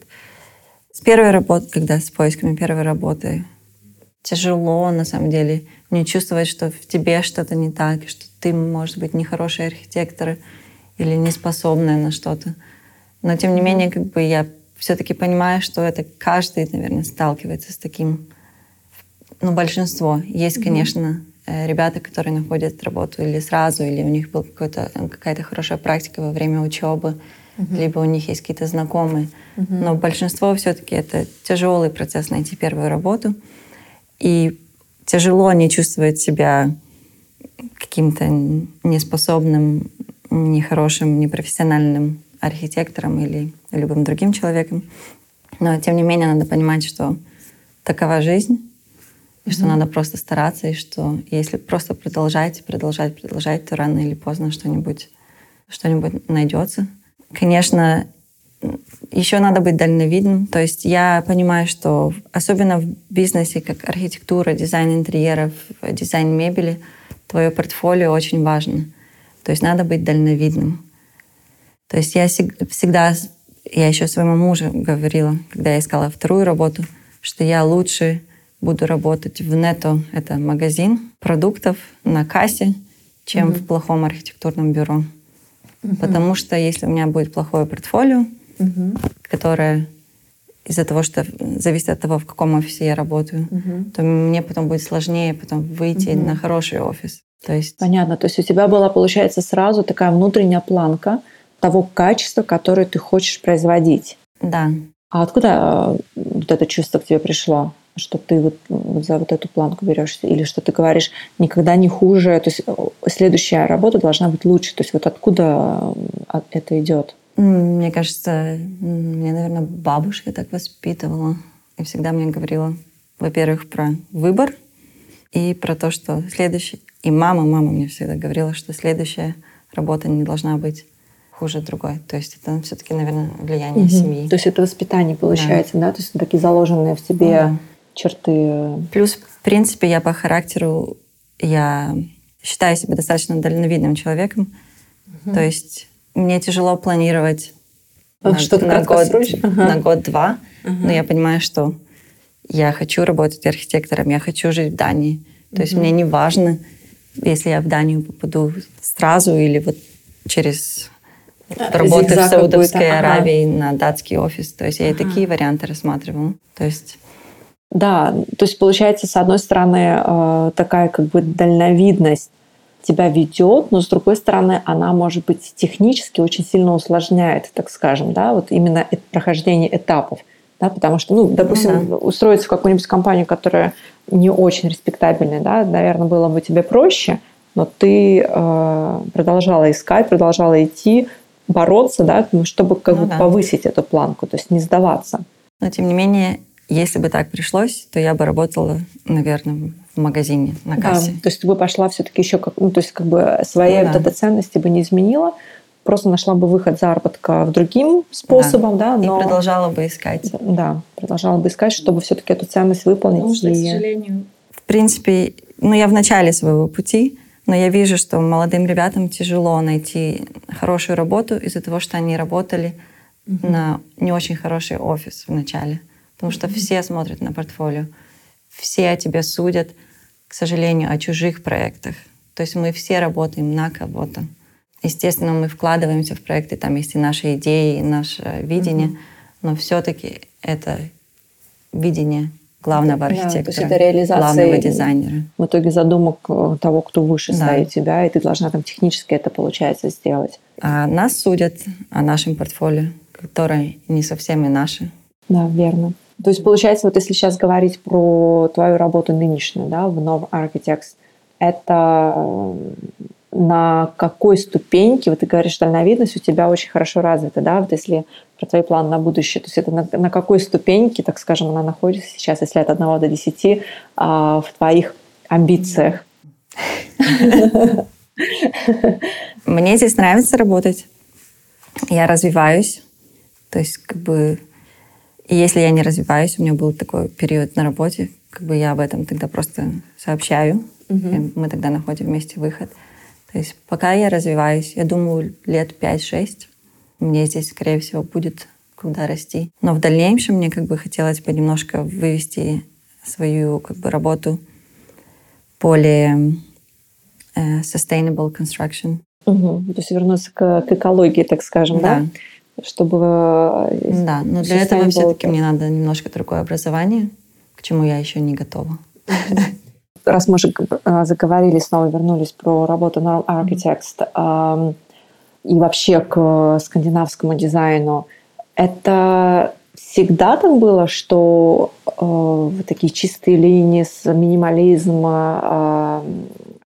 С первой работы, когда с поисками первой работы, тяжело, на самом деле, не чувствовать, что в тебе что-то не так, что ты, может быть, нехороший архитектор, или неспособная на что-то. Но тем не менее, как бы я все-таки понимаю, что это каждый, наверное, сталкивается с таким. Ну, большинство. Есть, конечно, э, ребята, которые находят работу или сразу, или у них была какая-то хорошая практика во время учебы, uh-huh. либо у них есть какие-то знакомые. Uh-huh. Но большинство все-таки это тяжелый процесс найти первую работу. И тяжело не чувствовать себя каким-то неспособным нехорошим, непрофессиональным архитектором или любым другим человеком. Но, тем не менее, надо понимать, что такова жизнь, И что надо просто стараться, и что если просто продолжать, продолжать, продолжать, то рано или поздно что-нибудь что-нибудь найдется. Конечно, еще надо быть дальновидным. То есть я понимаю, что особенно в бизнесе, как архитектура, дизайн интерьеров, дизайн мебели, твое портфолио очень важно. То есть надо быть дальновидным. То есть я всегда, я еще своему мужу говорила, когда я искала вторую работу, что я лучше буду работать в Нето, это магазин продуктов на кассе, чем mm-hmm. в плохом архитектурном бюро. Mm-hmm. Потому что если у меня будет плохое портфолио, mm-hmm. которое из-за того, что зависит от того, в каком офисе я работаю, mm-hmm. то мне потом будет сложнее потом выйти mm-hmm. на хороший офис. То есть... Понятно. То есть у тебя была, получается, сразу такая внутренняя планка того качества, которое ты хочешь производить. Да. А откуда э, вот это чувство к тебе пришло? Что ты вот, вот за вот эту планку берешься, или что ты говоришь никогда не хуже, то есть следующая работа должна быть лучше. То есть вот откуда это идет? Мне кажется, мне, наверное, бабушка так воспитывала и всегда мне говорила, во-первых, про выбор и про то, что следующий... И мама, мама мне всегда говорила, что следующая работа не должна быть хуже другой. То есть это все-таки, наверное, влияние угу. семьи. То есть это воспитание получается, да? да? То есть такие заложенные в тебе ну, да черты. Плюс, в принципе, я по характеру, я считаю себя достаточно дальновидным человеком. Угу. То есть мне тяжело планировать а, на, на год, ага. на год-два, ага. но я понимаю, что я хочу работать архитектором, я хочу жить в Дании. То угу. есть мне не важно, если я в Данию попаду сразу или вот через а, работы в Саудовской Аравии ага. на датский офис. То есть я ага. и такие варианты рассматривала. То есть да, то есть получается, с одной стороны, э, такая как бы дальновидность тебя ведет, но с другой стороны, она, может быть, технически очень сильно усложняет, так скажем, да, вот именно прохождение этапов. Да, потому что, ну, допустим, ну, да. устроиться в какую-нибудь компанию, которая не очень респектабельная, да, наверное, было бы тебе проще, но ты э, продолжала искать, продолжала идти, бороться, да, чтобы как ну, бы да. повысить эту планку, то есть не сдаваться. Но тем не менее, если бы так пришлось, то я бы работала, наверное, в магазине на кассе. Да, то есть ты бы пошла все-таки еще как, ну, то есть как бы свои ну, вот да. этой ценности бы не изменила, просто нашла бы выход заработка в другим способом, да, да но... и продолжала бы искать. Да, продолжала бы искать, чтобы все-таки эту ценность выполнить. Потому что, и... к сожалению, в принципе, ну я в начале своего пути, но я вижу, что молодым ребятам тяжело найти хорошую работу из-за того, что они работали угу. на не очень хороший офис в начале потому что все смотрят на портфолио, все о тебе судят, к сожалению, о чужих проектах. То есть мы все работаем на кого-то. Естественно, мы вкладываемся в проекты, там есть и наши идеи, и наше видение, mm-hmm. но все-таки это видение главного архитектора, да, то это реализация главного дизайнера. В итоге задумок э, того, кто выше да. стоит тебя, и ты должна там технически это получается сделать. А нас судят о нашем портфолио, которое не совсем и наше. Да, верно. То есть, получается, вот если сейчас говорить про твою работу нынешнюю, да, в Nov Architects, это э, на какой ступеньке, вот ты говоришь, дальновидность у тебя очень хорошо развита, да, вот если про твои планы на будущее, то есть это на, на какой ступеньке, так скажем, она находится сейчас, если от 1 до 10, а, в твоих амбициях? Мне здесь нравится работать. Я развиваюсь. То есть как бы и если я не развиваюсь, у меня был такой период на работе, как бы я об этом тогда просто сообщаю, угу. мы тогда находим вместе выход. То есть пока я развиваюсь, я думаю, лет 5-6, мне здесь, скорее всего, будет куда расти. Но в дальнейшем мне как бы хотелось бы немножко вывести свою как бы работу более э, sustainable construction. Угу. То есть вернуться к, к экологии, так скажем, да? да? Чтобы... Э, да, но для этого все-таки мне надо немножко другое образование, к чему я еще не готова. Раз мы уже э, заговорили, снова вернулись про работу Norm Architects и вообще к скандинавскому дизайну, это всегда так было, что э, такие чистые линии с минимализма, э,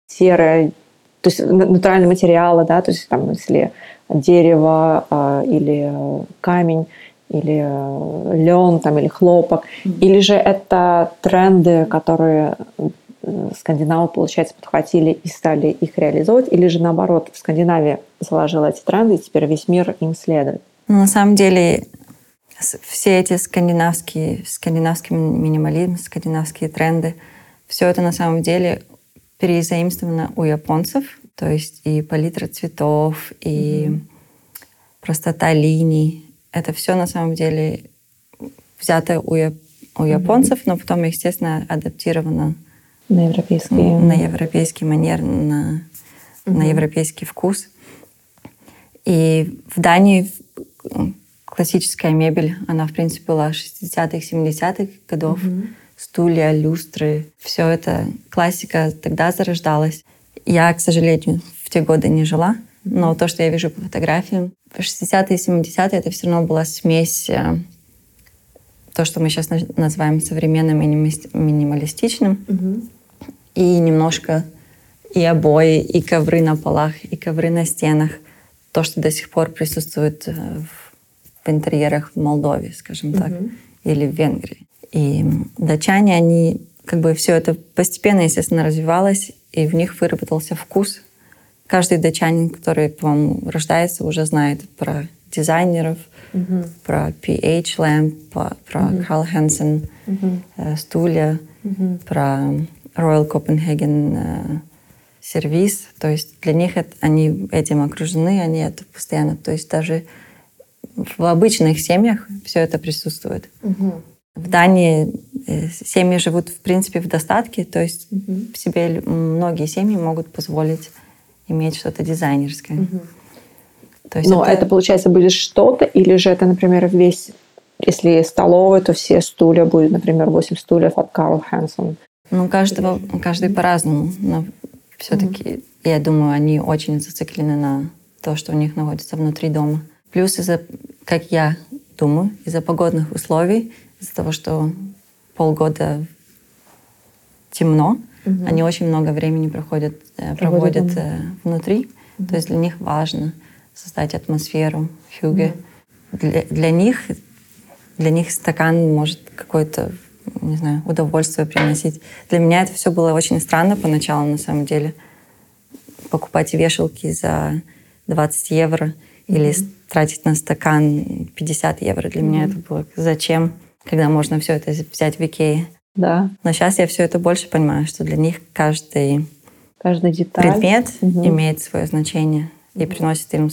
серая, то есть натуральные материалы, да, то есть там, если дерево а, или камень. или э, лен там, или хлопок, mm-hmm. или же это тренды, которые э, скандинавы, получается, подхватили и стали их реализовывать, или же наоборот, Скандинавия заложила эти тренды, и теперь весь мир им следует? Ну, на самом деле, все эти скандинавские, скандинавский минимализм, скандинавские тренды, все это на самом деле перезаимствовано у японцев, то есть и палитра цветов, и mm-hmm. простота линий. Это все на самом деле взято у, у японцев, mm-hmm. но потом, естественно, адаптировано на европейский, на европейский манер, на, mm-hmm. на европейский вкус. И в Дании классическая мебель, она, в принципе, была 60-х, 70-х годов. Mm-hmm. Стулья, люстры, все это классика тогда зарождалась. Я, к сожалению, в те годы не жила, но то, что я вижу по фотографиям, 60-е и 70-е это все равно была смесь э, то, что мы сейчас называем современным минималистичным, угу. и немножко и обои, и ковры на полах, и ковры на стенах. То, что до сих пор присутствует э, в в интерьерах в Молдове, скажем так, угу. или в Венгрии. И датчане, они как бы все это постепенно, естественно, развивалось, и в них выработался вкус. Каждый датчанин, который, по-моему, рождается, уже знает про дизайнеров, угу. про PH Lamp, про угу. Карл Хэнсон, угу. э, стулья, угу. про Royal Copenhagen э, сервис. То есть для них это, они этим окружены, они это постоянно. То есть даже в обычных семьях все это присутствует. Угу. В Дании э, семьи живут, в принципе, в достатке, то есть угу. себе многие семьи могут позволить иметь что-то дизайнерское. Угу. То есть Но это... это, получается, будет что-то, или же это, например, весь, если столовая, то все стулья будет, например, 8 стульев от Карл Хэнсон. Ну, каждого, каждый по-разному. Но все-таки, mm я думаю, они очень зациклены на то, что у них находится внутри дома. Плюс из-за, как я думаю, из-за погодных условий, из-за того, что полгода темно, угу. они очень много времени проходят, э, проводят, проводят э, внутри. Угу. То есть для них важно создать атмосферу хюге. Угу. Для, для них для них стакан может какое-то, не знаю, удовольствие приносить. Для меня это все было очень странно поначалу, на самом деле. Покупать вешалки за 20 евро или тратить на стакан 50 евро. Для mm-hmm. меня это было зачем, когда можно все это взять в Икее. Да. Но сейчас я все это больше понимаю, что для них каждый, каждый деталь. предмет угу. имеет свое значение и приносит им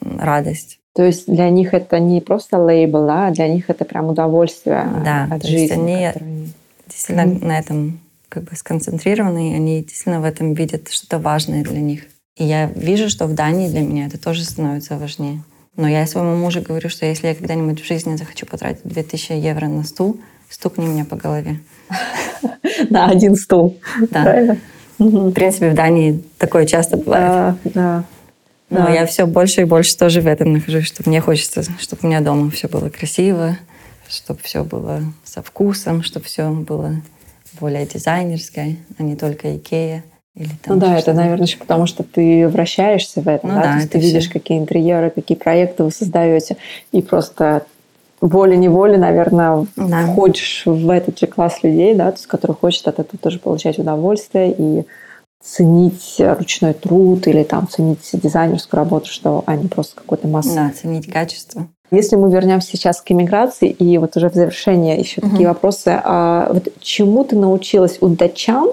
радость. То есть для них это не просто лейбл, а для них это прям удовольствие да, от то жизни. Есть они которые... действительно mm на этом как бы сконцентрированы, и они действительно в этом видят что-то важное для них. И я вижу, что в Дании для меня это тоже становится важнее. Но я своему мужу говорю, что если я когда-нибудь в жизни захочу потратить 2000 евро на стул, стукни меня по голове. На один стул. Да. В принципе, в Дании такое часто бывает. Да, да. Но я все больше и больше тоже в этом нахожусь, что мне хочется, чтобы у меня дома все было красиво, чтобы все было со вкусом, чтобы все было более дизайнерское, а не только Икея. Или там ну да, это, наверное, еще потому, что ты вращаешься в этом, ну, да? да? То есть ты все. видишь, какие интерьеры, какие проекты вы создаете, и просто волей-неволей, наверное, да. входишь в этот же класс людей, да, то есть, который хочет от этого тоже получать удовольствие и ценить ручной труд или там ценить дизайнерскую работу, что они просто какой-то масса. Да, ценить качество. Если мы вернемся сейчас к иммиграции, и вот уже в завершение еще угу. такие вопросы. А вот чему ты научилась у датчан,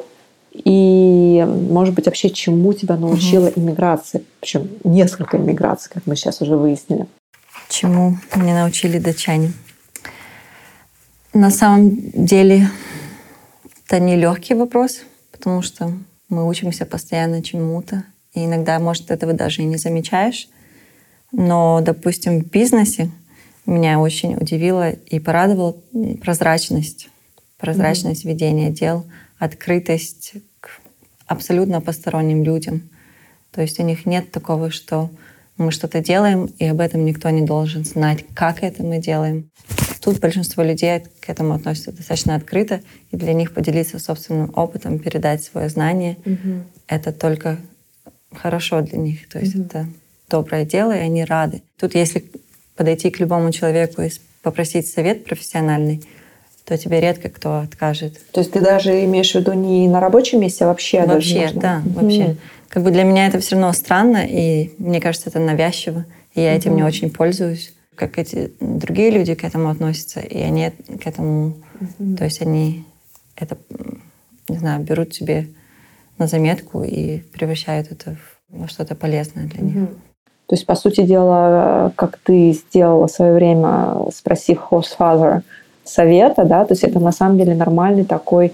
и, может быть, вообще чему тебя научила угу. иммиграция? Причем несколько иммиграций, как мы сейчас уже выяснили. Чему меня научили датчане? На самом деле, это нелегкий вопрос, потому что мы учимся постоянно чему-то. И иногда, может, этого даже и не замечаешь. Но, допустим, в бизнесе меня очень удивила и порадовала прозрачность. Прозрачность mm-hmm. ведения дел — открытость к абсолютно посторонним людям. То есть у них нет такого, что мы что-то делаем, и об этом никто не должен знать, как это мы делаем. Тут большинство людей к этому относятся достаточно открыто, и для них поделиться собственным опытом, передать свое знание угу. это только хорошо для них. То есть угу. это доброе дело, и они рады. Тут если подойти к любому человеку и попросить совет профессиональный, то тебе редко кто откажет. То есть ты даже имеешь в виду не на рабочем месте, а вообще? Вообще, да, вообще. Как бы для меня это все равно странно, и мне кажется, это навязчиво, и я этим не очень пользуюсь. Как эти другие люди к этому относятся, и они к этому, то есть они это, не знаю, берут себе на заметку и превращают это в что-то полезное для них. То есть, по сути дела, как ты сделала в свое время, спросив host father совета, да, то есть это на самом деле нормальный такой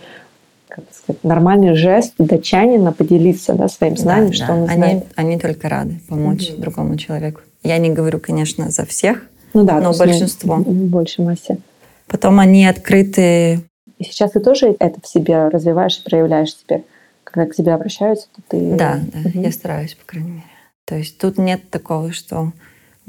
как сказать, нормальный жест датчанина поделиться да, своим знанием, да, что да. он они, знает. Они только рады помочь mm другому человеку. Я не говорю, конечно, за всех, ну, да, но большинство. В большей массе. Потом они открыты. И сейчас ты тоже это в себе развиваешь и проявляешь теперь? Когда к тебе обращаются, то ты... Да, да, угу. я стараюсь, по крайней мере. То есть тут нет такого, что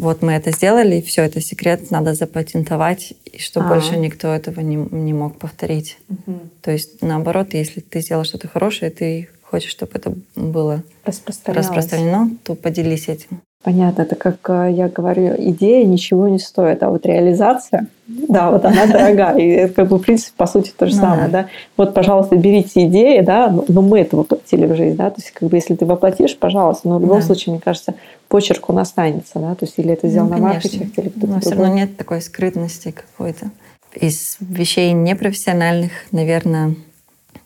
вот мы это сделали, и все, это секрет, надо запатентовать, и что А-а-а. больше никто этого не, не мог повторить. Угу. То есть наоборот, если ты сделал что-то хорошее, ты хочешь, чтобы это было распространено, то поделись этим. Понятно, это как э, я говорю, идея ничего не стоит, а вот реализация, да, вот она дорога. И это как бы, в принципе, по сути, то же ну, самое, да. да. Вот, пожалуйста, берите идеи, да, но мы это воплотили в жизнь, да, то есть, как бы, если ты воплотишь, пожалуйста, но в любом да. случае, мне кажется, почерк он останется, да, то есть, или это сделано ну, на маркетинг, или кто-то Но все равно нет такой скрытности какой-то. Из вещей непрофессиональных, наверное,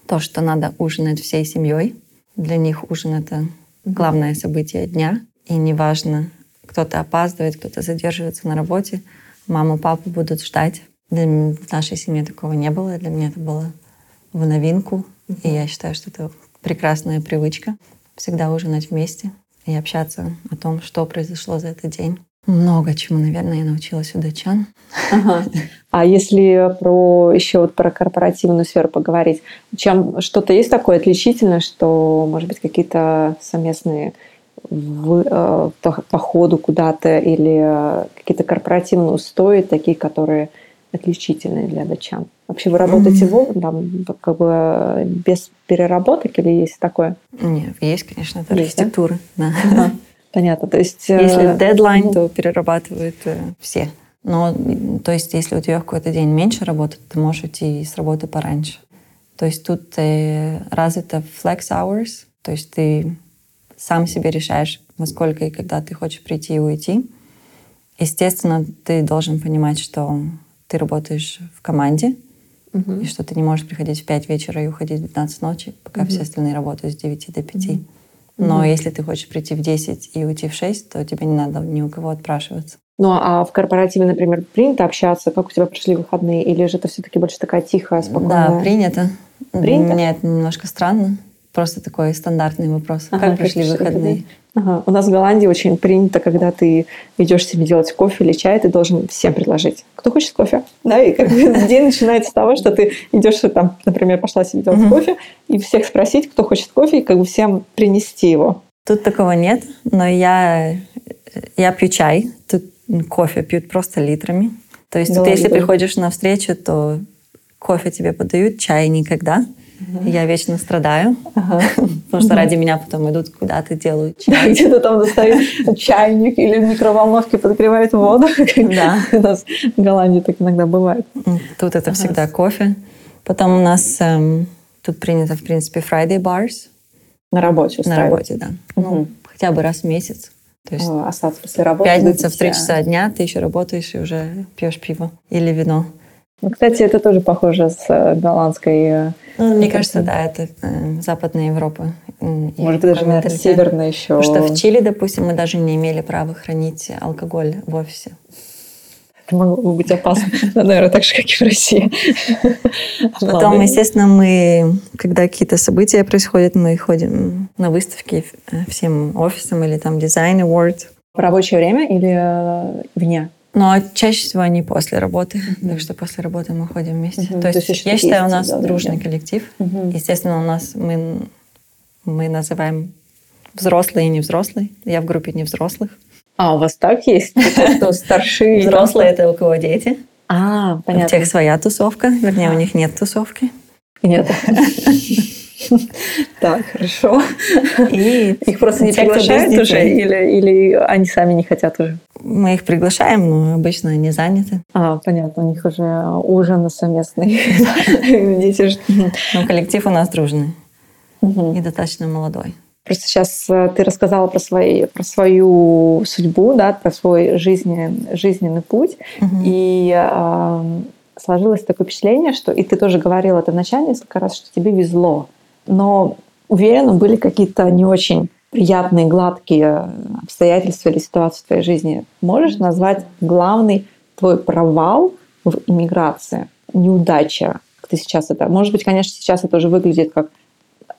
то, что надо ужинать всей семьей. Для них ужин — это главное событие дня и неважно, кто-то опаздывает, кто-то задерживается на работе, маму, папу будут ждать. Для нашей семьи такого не было. Для меня это было в новинку. И я считаю, что это прекрасная привычка. Всегда ужинать вместе и общаться о том, что произошло за этот день. Много чему, наверное, я научилась у датчан. Ага. А если про еще вот про корпоративную сферу поговорить, чем что-то есть такое отличительное, что, может быть, какие-то совместные в, э, по ходу куда-то или э, какие-то корпоративные устои, такие, которые отличительные для датчан? Вообще вы работаете mm-hmm. там, как бы без переработок или есть такое? Нет, есть, конечно, это есть, архитектура. Да? Да. Понятно. То есть, если э, дедлайн, то перерабатывают все. Но, то есть, если у тебя в какой-то день меньше работы, ты можешь уйти с работы пораньше. То есть тут э, развито flex hours, то есть ты сам себе решаешь, во сколько и когда ты хочешь прийти и уйти. Естественно, ты должен понимать, что ты работаешь в команде, uh-huh. и что ты не можешь приходить в 5 вечера и уходить в 12 ночи, пока uh-huh. все остальные работают с 9 до 5. Uh-huh. Но uh-huh. если ты хочешь прийти в 10 и уйти в 6, то тебе не надо ни у кого отпрашиваться. Ну а в корпоративе, например, принято общаться, как у тебя прошли выходные, или же это все-таки больше такая тихая, спокойная? Да, принято. Принято? Мне это немножко странно. Просто такой стандартный вопрос. Ага, как прошли выходные? Ага. У нас в Голландии очень принято, когда ты идешь себе делать кофе или чай, ты должен всем предложить. Кто хочет кофе? Да, и как бы день начинается с того, что ты идешь, там, например, пошла себе делать кофе, и всех спросить, кто хочет кофе, и как бы всем принести его. Тут такого нет, но я, я пью чай. Тут кофе пьют просто литрами. То есть тут, если приходишь на встречу, то кофе тебе подают, чай никогда. Угу. Я вечно страдаю, ага. потому что ради меня потом идут куда-то делают чай. Где-то там достают чайник или в микроволновке подогревают воду. Да. У нас в Голландии так иногда бывает. Тут это всегда кофе. Потом у нас эм, тут принято, в принципе, Friday bars. На работе На работе, да. Ну, хотя бы раз в месяц. То есть остаться после работы. Пятница в три часа дня ты еще работаешь и уже пьешь пиво или вино. Ну, кстати, это тоже похоже с э, голландской... Э, ну, мне кажется, да, это э, Западная Европа. Может, даже, наверное, северная еще. Потому что в Чили, допустим, мы даже не имели права хранить алкоголь в офисе. Это могло быть опасно. Наверное, так же, как и в России. Потом, естественно, мы, когда какие-то события происходят, мы ходим на выставки всем офисам или там дизайн award. В рабочее время или вне? Но чаще всего они после работы. Mm-hmm. Так что после работы мы ходим вместе. Mm-hmm. То, есть, То есть я считаю, у нас да, дружный да. коллектив. Mm-hmm. Естественно, у нас мы, мы называем взрослые и не взрослые. Я в группе не взрослых. А, у вас так есть? Кто старшие? Взрослые — это у кого дети. А, понятно. У тех своя тусовка. Вернее, у них нет тусовки. Нет. Так, хорошо. И их просто не приглашают уже, или, или они сами не хотят уже? Мы их приглашаем, но обычно они заняты. А, понятно, у них уже ужин совместный. Ну, коллектив у нас дружный и достаточно молодой. Просто сейчас э, ты рассказала про, свои, про свою судьбу, да, про свой жизненный, жизненный путь. Угу. И э, сложилось такое впечатление, что, и ты тоже говорила это вначале несколько раз, что тебе везло. Но уверена, были какие-то не очень приятные, гладкие обстоятельства или ситуации в твоей жизни. Можешь назвать главный твой провал в иммиграции, неудача, как ты сейчас это... Может быть, конечно, сейчас это уже выглядит как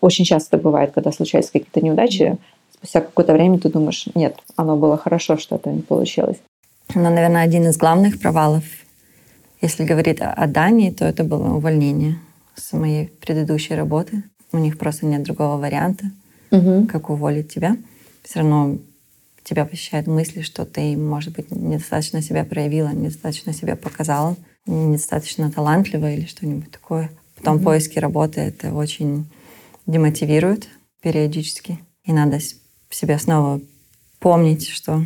очень часто бывает, когда случаются какие-то неудачи, спустя какое-то время ты думаешь, нет, оно было хорошо, что это не получилось. Ну, наверное, один из главных провалов, если говорить о Дании, то это было увольнение с моей предыдущей работы. У них просто нет другого варианта, угу. как уволить тебя. Все равно тебя посещают мысли, что ты, может быть, недостаточно себя проявила, недостаточно себя показала, недостаточно талантлива или что-нибудь такое. Потом угу. поиски работы — это очень демотивирует периодически. И надо себе снова помнить, что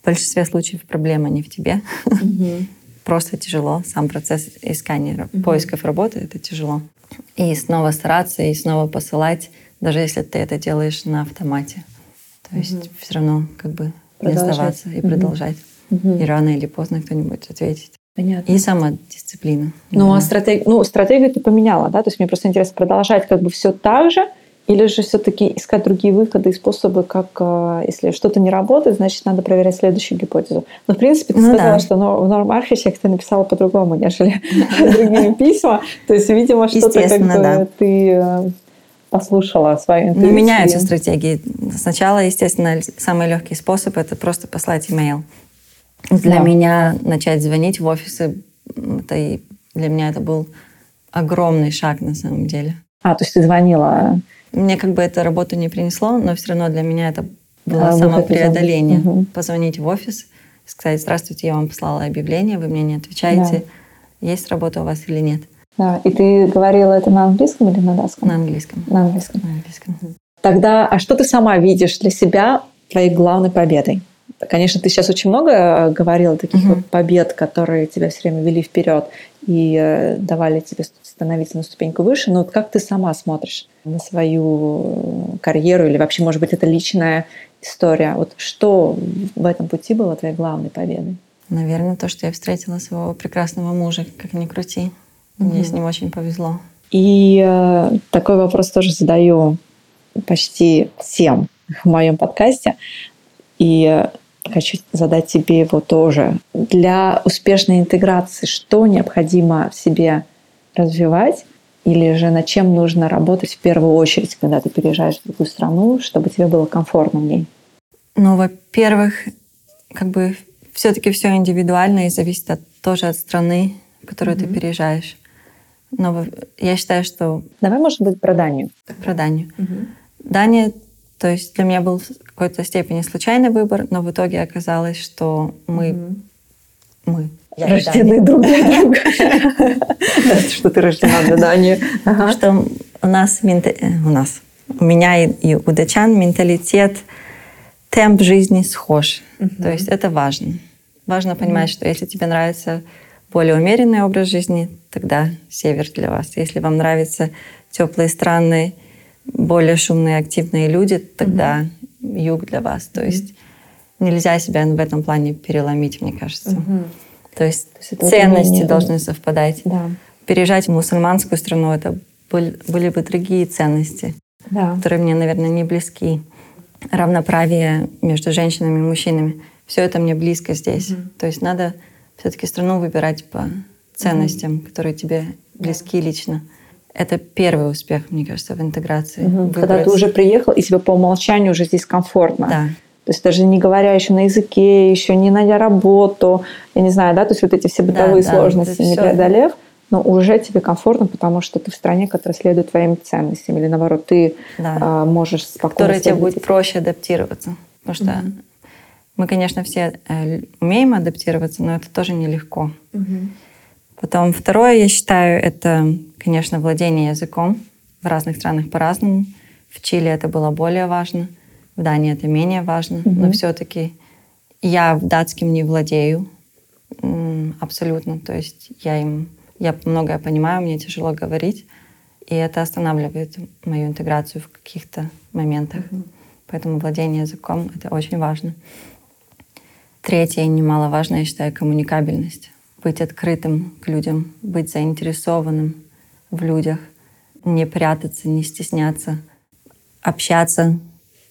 в большинстве случаев проблема не в тебе. Угу. Просто тяжело. Сам процесс искания, угу. поисков работы — это тяжело. И снова стараться, и снова посылать, даже если ты это делаешь на автомате. То есть угу. все равно как бы продолжать. не оставаться и угу. продолжать. Угу. И рано или поздно кто-нибудь ответит. Понятно. И самодисциплина. Ну, а стратег... ну, стратегию ты поменяла, да? То есть мне просто интересно продолжать как бы все так же, или же все-таки искать другие выходы и способы, как э, если что-то не работает, значит, надо проверять следующую гипотезу. Но, в принципе, ты ну, сказала, да. что в Norm Architect ты написала по-другому, нежели другие письма. То есть, видимо, что-то как бы ты э, послушала свою интуицию. Ну, меняются стратегии. Сначала, естественно, самый легкий способ – это просто послать имейл. Для да. меня начать звонить в офисы, это и для меня это был огромный шаг на самом деле. А, то есть ты звонила? Мне как бы это работу не принесло, но все равно для меня это было а, самопреодоление. Угу. Позвонить в офис, сказать, здравствуйте, я вам послала объявление, вы мне не отвечаете, да. есть работа у вас или нет. Да, и ты говорила это на английском или на датском? На английском. На английском. На английском. Тогда, а что ты сама видишь для себя твоей главной победой? Конечно, ты сейчас очень много э, говорила таких mm-hmm. вот побед, которые тебя все время вели вперед и э, давали тебе становиться на ступеньку выше. Но вот как ты сама смотришь на свою э, карьеру или вообще, может быть, это личная история? Вот что в этом пути было твоей главной победой? Наверное, то, что я встретила своего прекрасного мужа, как ни крути. Мне mm-hmm. с ним очень повезло. И э, такой вопрос тоже задаю почти всем в моем подкасте. И хочу задать тебе его тоже. Для успешной интеграции что необходимо в себе развивать или же над чем нужно работать в первую очередь, когда ты переезжаешь в другую страну, чтобы тебе было комфортно в ней? Ну, во-первых, как бы все-таки все индивидуально и зависит от, тоже от страны, в которую mm-hmm. ты переезжаешь. Но я считаю, что... Давай, может быть, про Данию. Про Данию. Mm-hmm. Дания то есть для меня был в какой-то степени случайный выбор, но в итоге оказалось, что мы... Mm-hmm. Мы. Я Рождены друг для друга. Что ты рождена для Дании. Что у нас... Э, у нас. У меня и у датчан менталитет, темп жизни схож. То есть это важно. Важно понимать, что если тебе нравится более умеренный образ жизни, тогда север для вас. Если вам нравятся теплые страны, более шумные, активные люди, тогда угу. юг для вас. То есть нельзя себя в этом плане переломить, мне кажется. Угу. То есть, То есть ценности умение... должны совпадать. Да. Переезжать в мусульманскую страну это были, были бы другие ценности, да. которые мне, наверное, не близки. Равноправие между женщинами и мужчинами. Все это мне близко здесь. Угу. То есть надо все-таки страну выбирать по ценностям, угу. которые тебе близки лично. Это первый успех, мне кажется, в интеграции. Угу. Когда ты уже приехал, и тебе по умолчанию уже здесь комфортно. Да. То есть даже не говоря еще на языке, еще не найдя работу, я не знаю, да, то есть вот эти все бытовые да, сложности да, не преодолев, но уже тебе комфортно, потому что ты в стране, которая следует твоим ценностям, или наоборот, ты да. а, можешь спокойно. Которая тебе будет проще адаптироваться. Потому что угу. мы, конечно, все э, умеем адаптироваться, но это тоже нелегко. Угу. Потом второе, я считаю, это, конечно, владение языком. В разных странах по-разному. В Чили это было более важно, в Дании это менее важно, угу. но все-таки Я датским не владею абсолютно. То есть я им я многое понимаю, мне тяжело говорить, и это останавливает мою интеграцию в каких-то моментах. Mm-hmm. Поэтому владение языком — это очень важно. Третье, немаловажно, я считаю, коммуникабельность. Быть открытым к людям, быть заинтересованным в людях, не прятаться, не стесняться, общаться,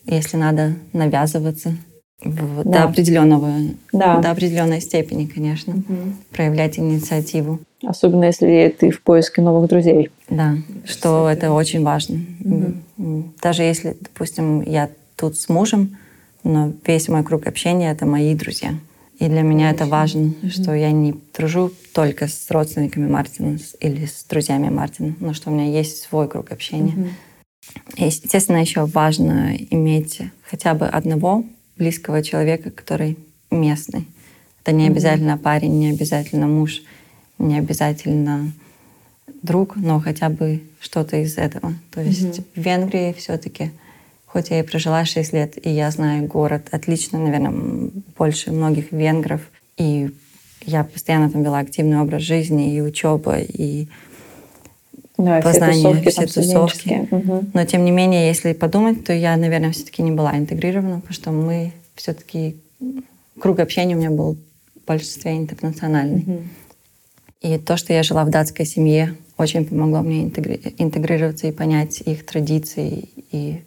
если надо, навязываться в, да. до определенного, да. до определенной степени, конечно, угу. проявлять инициативу. Особенно если ты в поиске новых друзей. Да, что это очень важно. Угу. Даже если, допустим, я тут с мужем, но весь мой круг общения это мои друзья. И для меня это важно, mm что я не дружу только с родственниками Мартина или с друзьями Мартина, но что у меня есть свой круг общения. mm И, естественно, еще важно иметь хотя бы одного близкого человека, который местный. Это не обязательно mm парень, не обязательно муж, не обязательно друг, но хотя бы что-то из этого. То есть mm в Венгрии все-таки, хоть я и прожила 6 лет, и я знаю город отлично, наверное, больше многих венгров, и я постоянно там вела активный образ жизни, и учеба, и да, познание, все тусовки. Все тусовки. Угу. Но тем не менее, если подумать, то я, наверное, все-таки не была интегрирована, потому что мы все-таки круг общения у меня был в большинстве интернациональный. Угу. И то, что я жила в датской семье, очень помогло мне интегри- интегрироваться и понять их традиции и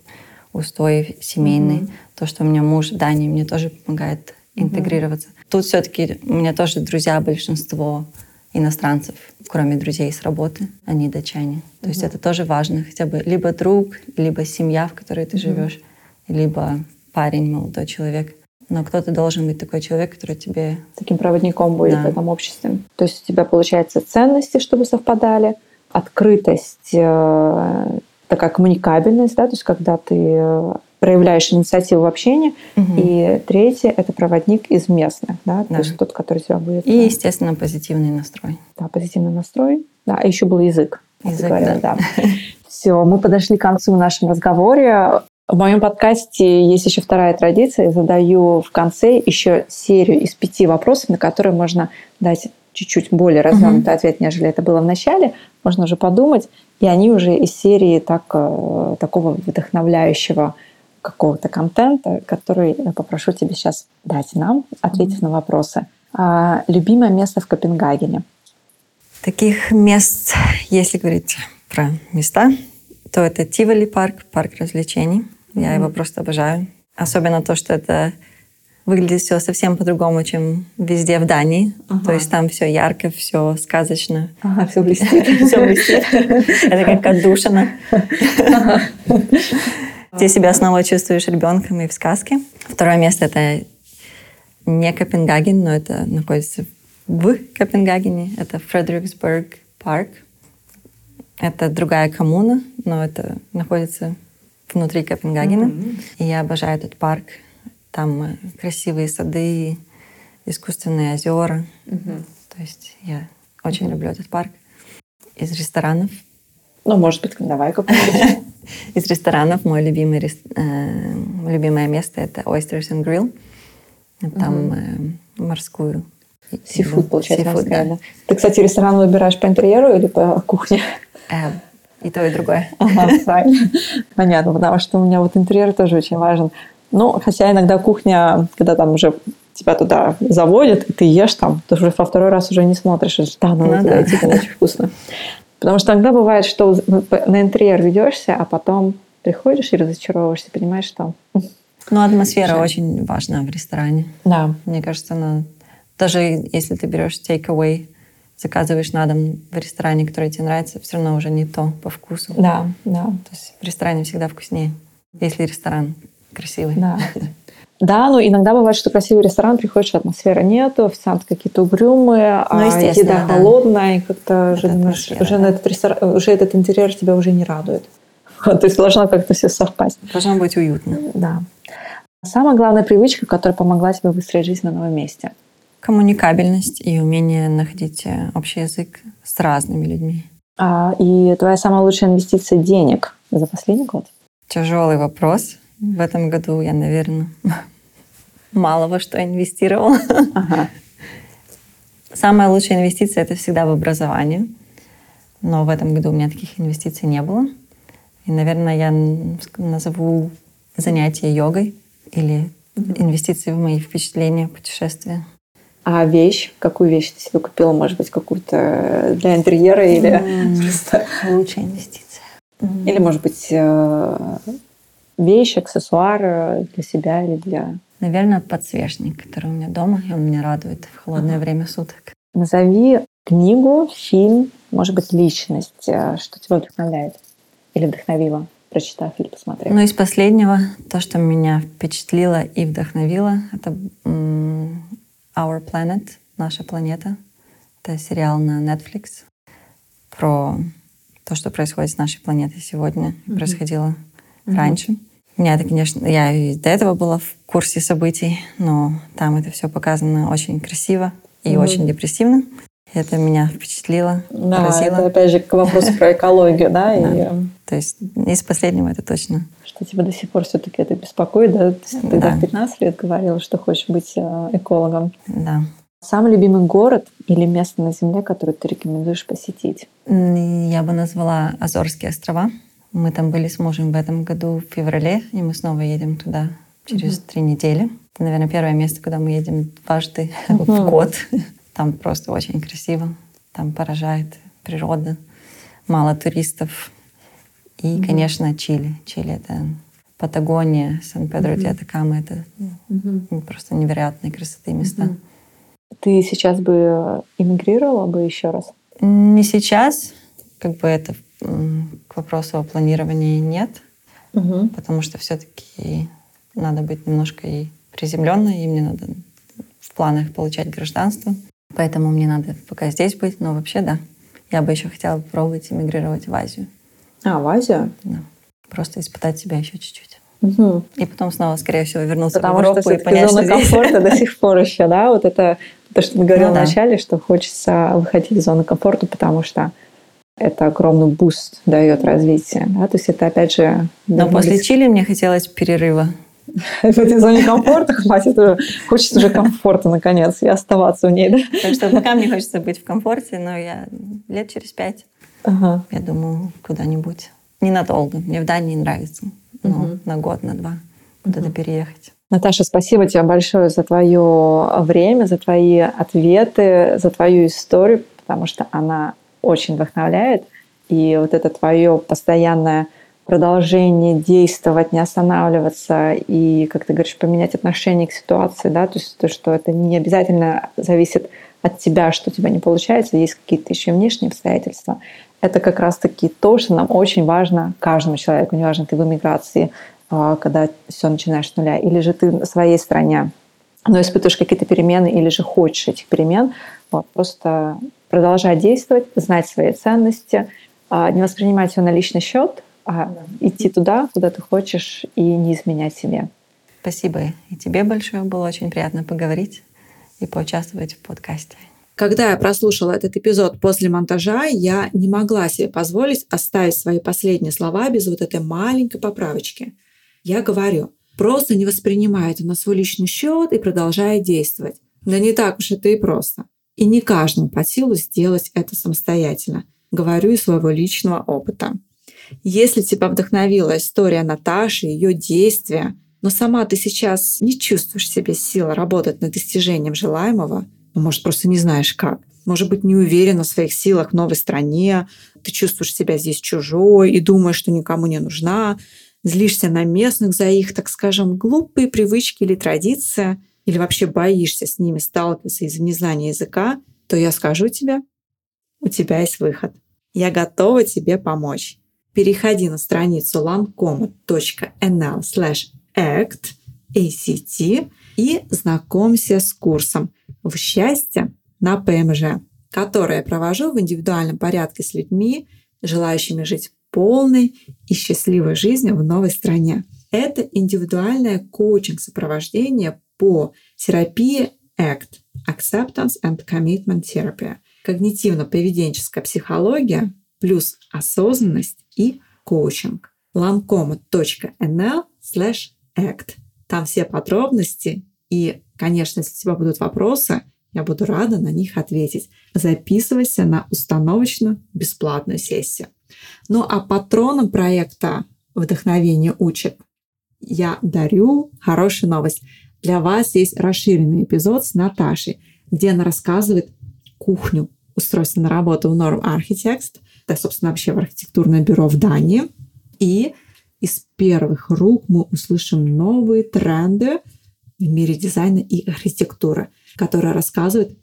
устои семейные. Mm-hmm. То, что у меня муж в Дании, мне тоже помогает интегрироваться. Mm-hmm. Тут все-таки у меня тоже друзья большинство иностранцев, кроме друзей с работы, они датчане. То mm-hmm. есть это тоже важно, хотя бы либо друг, либо семья, в которой ты mm-hmm. живешь, либо парень, молодой человек. Но кто-то должен быть такой человек, который тебе... Таким проводником будет да. в этом обществе. То есть у тебя, получается, ценности, чтобы совпадали, открытость, э, такая коммуникабельность, да, то есть когда ты э, проявляешь инициативу в общении. Угу. И третье — это проводник из местных, да, да. то есть тот, который тебя будет... И, естественно, позитивный настрой. Да, позитивный настрой. Да, а еще был язык. Язык, говоря, да. да. Все, мы подошли к концу в нашем разговоре. В моем подкасте есть еще вторая традиция. Я задаю в конце еще серию из пяти вопросов, на которые можно дать чуть-чуть более развернутый uh-huh. ответ, нежели это было в начале. Можно уже подумать. И они уже из серии так, э, такого вдохновляющего какого-то контента, который я попрошу тебе сейчас дать нам, ответив mm-hmm. на вопросы. А, любимое место в Копенгагене? Таких мест, если говорить про места, то это Тиволи парк, парк развлечений. Mm-hmm. Я его просто обожаю. Особенно то, что это выглядит все совсем по-другому, чем везде в Дании. Ага. То есть там все ярко, все сказочно. Ага, все блестит. Все блестит. Это как отдушина. Ты себя снова чувствуешь ребенком и в сказке. Второе место это не Копенгаген, но это находится в Копенгагене. Это Фредериксберг парк. Это другая коммуна, но это находится внутри Копенгагена. Mm-hmm. И я обожаю этот парк. Там э, красивые сады, искусственные озера. Mm-hmm. То есть я очень mm-hmm. люблю этот парк. Из ресторанов. Ну, может быть, давай какой-нибудь. Из ресторанов мой любимый, э, любимое место это Oysters and Grill. Там э, морскую Сифуд, получается, да. Ты, кстати, ресторан выбираешь по интерьеру или по кухне? И то, и другое. Ага, правильно. Понятно, потому что у меня вот интерьер тоже очень важен. Ну, хотя иногда кухня, когда там уже тебя туда заводят, и ты ешь там, ты уже во второй раз уже не смотришь, да, ну, ну да. это очень вкусно. Потому что иногда бывает, что на интерьер ведешься, а потом приходишь и разочаровываешься, понимаешь, что... Ну, атмосфера Жаль. очень важна в ресторане. Да. Мне кажется, она... Даже если ты берешь take-away, заказываешь на дом в ресторане, который тебе нравится, все равно уже не то по вкусу. Да, да. То есть в ресторане всегда вкуснее, если ресторан красивый. Да. Да, но иногда бывает, что красивый ресторан, приходишь, атмосфера нету, официанты какие-то угрюмые, ну, а еда да. холодная, и как-то уже, уже, на этот ресторан, уже этот интерьер тебя уже не радует. То есть должно как-то все совпасть. Должно быть уютно. Да. Самая главная привычка, которая помогла тебе выстроить жизнь на новом месте? Коммуникабельность и умение находить э, общий язык с разными людьми. А, и твоя самая лучшая инвестиция денег за последний год? Тяжелый вопрос. В этом году я, наверное, мало во что инвестировала. Ага. Самая лучшая инвестиция это всегда в образование. Но в этом году у меня таких инвестиций не было. И, наверное, я назову занятие йогой или инвестиции в мои впечатления, путешествия. А вещь? Какую вещь ты себе купила? Может быть, какую-то для интерьера или mm, просто... Лучшая инвестиция. Или, может быть, э, вещь, аксессуар для себя или для... Наверное, подсвечник, который у меня дома, и он меня радует в холодное ага. время суток. Назови книгу, фильм, может быть, личность, э, что тебя вдохновляет или вдохновило, прочитав или посмотрев. Ну, из последнего, то, что меня впечатлило и вдохновило, это Our Planet, наша планета. Это сериал на Netflix про то, что происходит с нашей планетой сегодня, mm-hmm. происходило mm-hmm. раньше. Меня это, конечно, я и до этого была в курсе событий, но там это все показано очень красиво и mm-hmm. очень депрессивно. Это меня впечатлило, да, поразило. это опять же к вопросу про экологию, да? И... То есть из последнего это точно. Что тебя до сих пор все-таки это беспокоит, да? Ты да. в 15 лет говорила, что хочешь быть э, экологом. Да. Самый любимый город или место на Земле, которое ты рекомендуешь посетить? Я бы назвала Азорские острова. Мы там были с мужем в этом году в феврале, и мы снова едем туда через три угу. недели. Это, наверное, первое место, куда мы едем дважды угу. в год. Там просто очень красиво. Там поражает природа. Мало туристов. И, mm-hmm. конечно, Чили. Чили — это Патагония, Сан-Педро mm-hmm. де Атакама. Это mm-hmm. просто невероятные красоты места. Mm-hmm. Ты сейчас бы эмигрировала бы еще раз? Не сейчас. Как бы это к вопросу о планировании нет. Mm-hmm. Потому что все-таки надо быть немножко и приземленной, и мне надо в планах получать гражданство. Поэтому мне надо пока здесь быть. Но вообще, да. Я бы еще хотела попробовать эмигрировать в Азию. А, в Азию? Да. Просто испытать себя еще чуть-чуть. Угу. И потом снова, скорее всего, вернуться Потому в Европу что и понять, зона что комфорта до сих пор еще, да? Вот это то, что ты говорил ну, да. вначале, что хочется выходить из зоны комфорта, потому что это огромный boost дает развитие. Да? То есть это опять же... Но после Чили мне хотелось перерыва в этой зоне комфорта хватит уже. Хочется уже комфорта, наконец, и оставаться в ней, да? Так что пока мне хочется быть в комфорте, но я лет через пять, ага. я думаю, куда-нибудь. Ненадолго. Мне в Дании нравится. Ну, угу. на год, на два куда-то угу. переехать. Наташа, спасибо тебе большое за твое время, за твои ответы, за твою историю, потому что она очень вдохновляет. И вот это твое постоянное продолжение действовать, не останавливаться и, как ты говоришь, поменять отношение к ситуации, да, то есть то, что это не обязательно зависит от тебя, что у тебя не получается, есть какие-то еще внешние обстоятельства. Это как раз-таки то, что нам очень важно каждому человеку, неважно, ты в эмиграции, а, когда все начинаешь с нуля, или же ты в своей стране, но испытываешь какие-то перемены, или же хочешь этих перемен, вот, просто продолжай действовать, знать свои ценности, а, не воспринимать все на личный счет, а да. идти туда, куда ты хочешь, и не изменять себе. Спасибо и тебе большое. Было очень приятно поговорить и поучаствовать в подкасте. Когда я прослушала этот эпизод после монтажа, я не могла себе позволить оставить свои последние слова без вот этой маленькой поправочки. Я говорю, просто не воспринимай это на свой личный счет и продолжай действовать. Да не так уж это и просто. И не каждому по силу сделать это самостоятельно. Говорю из своего личного опыта. Если тебя вдохновила история Наташи, ее действия, но сама ты сейчас не чувствуешь себе силы работать над достижением желаемого, ну, может, просто не знаешь как, может быть, не уверена в своих силах в новой стране, ты чувствуешь себя здесь чужой и думаешь, что никому не нужна, злишься на местных за их, так скажем, глупые привычки или традиции, или вообще боишься с ними сталкиваться из-за незнания языка, то я скажу тебе, у тебя есть выход. Я готова тебе помочь переходи на страницу lancoma.nl act, ACT и знакомься с курсом «В счастье на ПМЖ», который я провожу в индивидуальном порядке с людьми, желающими жить полной и счастливой жизнью в новой стране. Это индивидуальное коучинг-сопровождение по терапии ACT – Acceptance and Commitment Therapy, когнитивно-поведенческая психология плюс осознанность и коучинг. lancoma.nl slash act. Там все подробности И, конечно, если у тебя будут вопросы, я буду рада на них ответить. Записывайся на установочную бесплатную сессию. Ну а патроном проекта «Вдохновение учит» я дарю хорошую новость. Для вас есть расширенный эпизод с Наташей, где она рассказывает кухню устройства на работу в Norm Architects. Это, собственно, вообще в архитектурное бюро в Дании. И из первых рук мы услышим новые тренды в мире дизайна и архитектуры, которые рассказывают,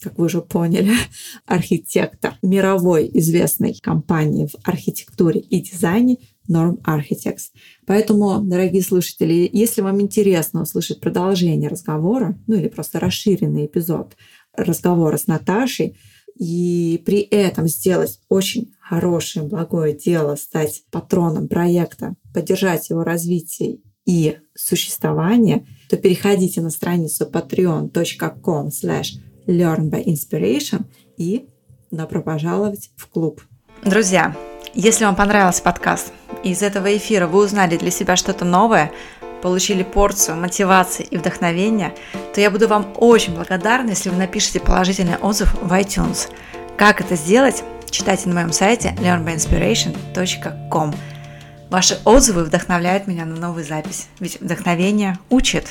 как вы уже поняли, архитектор мировой известной компании в архитектуре и дизайне Norm Architects. Поэтому, дорогие слушатели, если вам интересно услышать продолжение разговора, ну или просто расширенный эпизод разговора с Наташей, и при этом сделать очень хорошее, благое дело, стать патроном проекта, поддержать его развитие и существование, то переходите на страницу patreon.com slash learnbyinspiration и добро пожаловать в клуб. Друзья, если вам понравился подкаст, из этого эфира вы узнали для себя что-то новое, получили порцию мотивации и вдохновения, то я буду вам очень благодарна, если вы напишите положительный отзыв в iTunes. Как это сделать, читайте на моем сайте learnbyinspiration.com. Ваши отзывы вдохновляют меня на новую запись, ведь вдохновение учит.